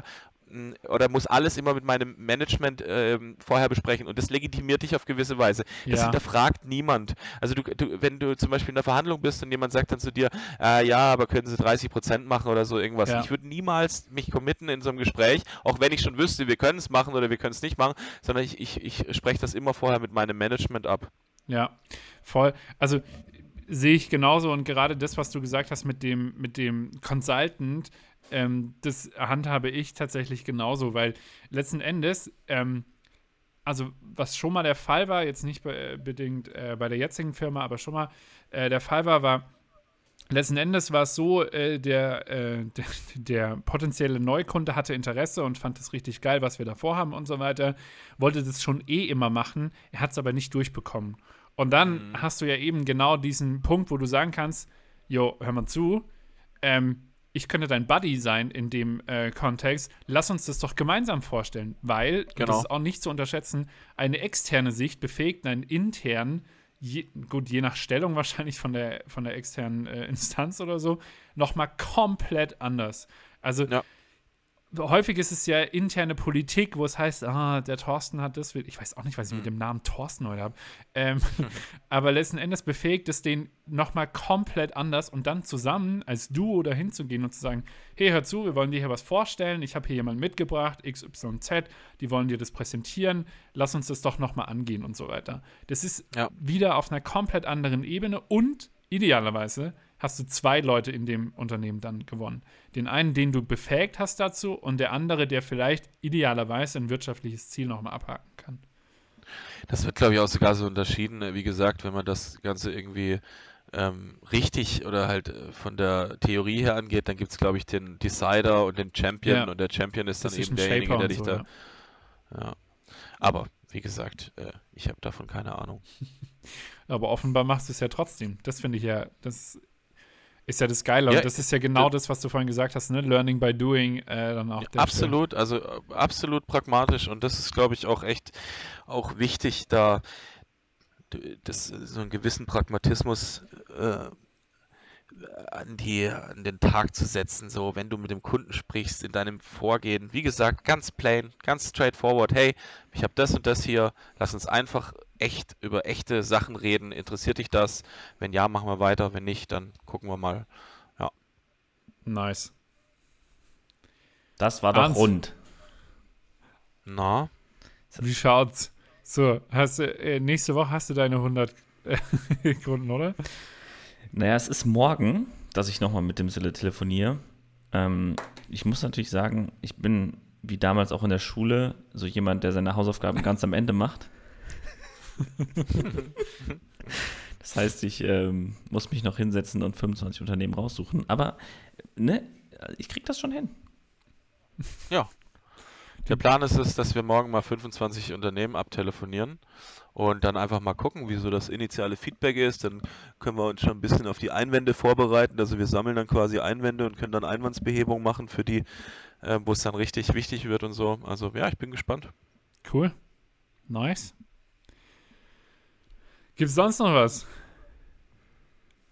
mh, oder muss alles immer mit meinem Management ähm, vorher besprechen und das legitimiert dich auf gewisse Weise. Das Ja. hinterfragt niemand. Also du, du, wenn du zum Beispiel in der Verhandlung bist und jemand sagt dann zu dir, äh, ja, aber können Sie 30 Prozent machen oder so irgendwas. Ja. Ich würde niemals mich committen in so einem Gespräch, auch wenn ich schon wüsste, wir können es machen oder wir können es nicht machen, sondern ich, ich, ich spreche das immer vorher mit meinem Management ab. Ja, voll. Also sehe ich genauso und gerade das, was du gesagt hast mit dem, mit dem Consultant, ähm, das handhabe ich tatsächlich genauso, weil letzten Endes, ähm, also was schon mal der Fall war, jetzt nicht be bedingt äh, bei der jetzigen Firma, aber schon mal äh, der Fall war, war letzten Endes war es so, äh, der, äh, der, der potenzielle Neukunde hatte Interesse und fand es richtig geil, was wir da vorhaben und so weiter, wollte das schon eh immer machen, er hat es aber nicht durchbekommen. Und dann hast du ja eben genau diesen Punkt, wo du sagen kannst, jo, hör mal zu, ähm, ich könnte dein Buddy sein in dem äh, Kontext. Lass uns das doch gemeinsam vorstellen, weil, Genau. das ist auch nicht zu unterschätzen, eine externe Sicht befähigt einen internen, je, gut, je nach Stellung wahrscheinlich von der, von der externen äh, Instanz oder so, nochmal komplett anders. Also Ja. Häufig ist es ja interne Politik, wo es heißt, ah, der Thorsten hat das, ich weiß auch nicht, was ich Hm. mit dem Namen Thorsten heute habe, ähm, aber letzten Endes befähigt es den nochmal komplett anders und dann zusammen als Duo dahin zu gehen und zu sagen, hey, hör zu, wir wollen dir hier was vorstellen, ich habe hier jemanden mitgebracht, XYZ, die wollen dir das präsentieren, lass uns das doch nochmal angehen und so weiter. Das ist Ja. wieder auf einer komplett anderen Ebene und idealerweise hast du zwei Leute in dem Unternehmen dann gewonnen. Den einen, den du befähigt hast dazu und der andere, der vielleicht idealerweise ein wirtschaftliches Ziel nochmal abhaken kann. Das wird, glaube ich, auch sogar so unterschieden. Wie gesagt, wenn man das Ganze irgendwie ähm, richtig oder halt äh, von der Theorie her angeht, dann gibt es, glaube ich, den Decider und den Champion Ja. und der Champion ist dann Das ist eben derjenige, der dich so, da. ja. Ja. Aber wie gesagt, äh, ich habe davon keine Ahnung. Aber offenbar machst du es ja trotzdem. Das finde ich ja, das ist ja das Geile. Ja, und das ist ja genau das, was du vorhin gesagt hast, ne? Learning by doing, äh, dann auch der Absolut, also äh, absolut pragmatisch und das ist, glaube ich, auch echt auch wichtig, da das, so einen gewissen Pragmatismus äh, an, die, an den Tag zu setzen, so wenn du mit dem Kunden sprichst, in deinem Vorgehen. Wie gesagt, ganz plain, ganz straightforward. Hey, ich habe das und das hier. Lass uns einfach echt über echte Sachen reden. Interessiert dich das? Wenn ja, machen wir weiter. Wenn nicht, dann gucken wir mal. Ja. Nice. Das war doch Hans. rund. Na, Wie schaut's? So, hast du, äh, nächste Woche hast du deine 100 äh, Kunden, oder? Naja, es ist morgen, dass ich nochmal mit dem Sille telefoniere. Ähm, ich muss natürlich sagen, ich bin wie damals auch in der Schule so jemand, der seine Hausaufgaben ganz am Ende macht. das heißt, ich ähm, muss mich noch hinsetzen und 25 Unternehmen raussuchen. Aber ne, ich krieg das schon hin. ja. Der Plan ist es, dass wir morgen mal 25 Unternehmen abtelefonieren und dann einfach mal gucken, wie so das initiale Feedback ist. Dann können wir uns schon ein bisschen auf die Einwände vorbereiten. Also wir sammeln dann quasi Einwände und können dann Einwandsbehebung machen für die, äh, wo es dann richtig wichtig wird und so. Also ja, ich bin gespannt. Cool. Nice. Gibt's sonst noch was?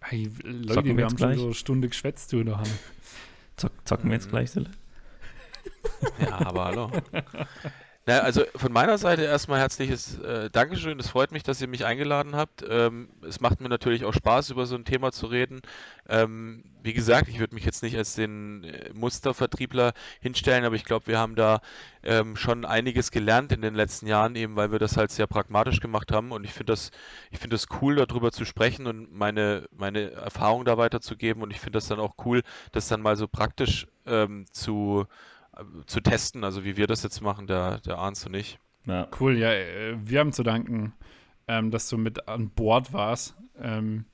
Hey, Leute, Zocken wir haben schon gleich? so eine Stunde geschwätzt, du da, Hanne. Zock, zocken wir jetzt Mhm. gleich, Sille? Ja, aber hallo. Na, also von meiner Seite erstmal herzliches äh, Dankeschön. Es freut mich, dass ihr mich eingeladen habt. Ähm, es macht mir natürlich auch Spaß, über so ein Thema zu reden. Ähm, wie gesagt, ich würde mich jetzt nicht als den äh, Mustervertriebler hinstellen, aber ich glaube, wir haben da ähm, schon einiges gelernt in den letzten Jahren, eben weil wir das halt sehr pragmatisch gemacht haben. Und ich finde das, ich finde das cool, darüber zu sprechen und meine, meine Erfahrung da weiterzugeben. Und ich finde das dann auch cool, das dann mal so praktisch ähm, zu zu testen, also wie wir das jetzt machen, der, der Arnst und ich. Ja. Cool, ja, äh, wir haben zu danken, ähm, dass du mit an Bord warst. Ähm,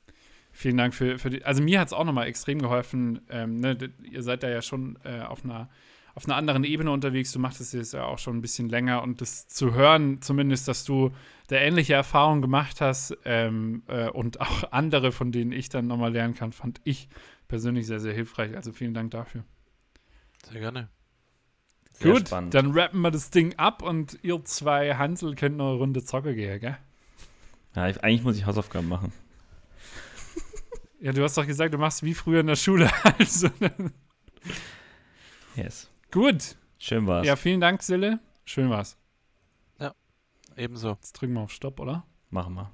vielen Dank für, für die. Also mir hat es auch nochmal extrem geholfen. Ähm, ne, ihr seid da ja schon äh, auf einer auf einer anderen Ebene unterwegs. Du machst es jetzt ja auch schon ein bisschen länger und das zu hören, zumindest, dass du da ähnliche Erfahrungen gemacht hast ähm, äh, und auch andere, von denen ich dann nochmal lernen kann, fand ich persönlich sehr, sehr hilfreich. Also vielen Dank dafür. Sehr gerne. Sehr Gut, spannend. dann rappen wir das Ding ab und ihr zwei Hansel könnt noch eine Runde Zocker gehen, gell? ja, ich- eigentlich muss ich Hausaufgaben machen. Ja, du hast doch gesagt, du machst wie früher in der Schule. Also, Yes. gut. Schön war's. Ja, vielen Dank, Sille. Schön war's. Ebenso. Jetzt drücken wir auf Stopp, oder? Machen wir.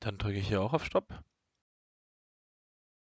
Dann drücke ich hier auch auf Stopp.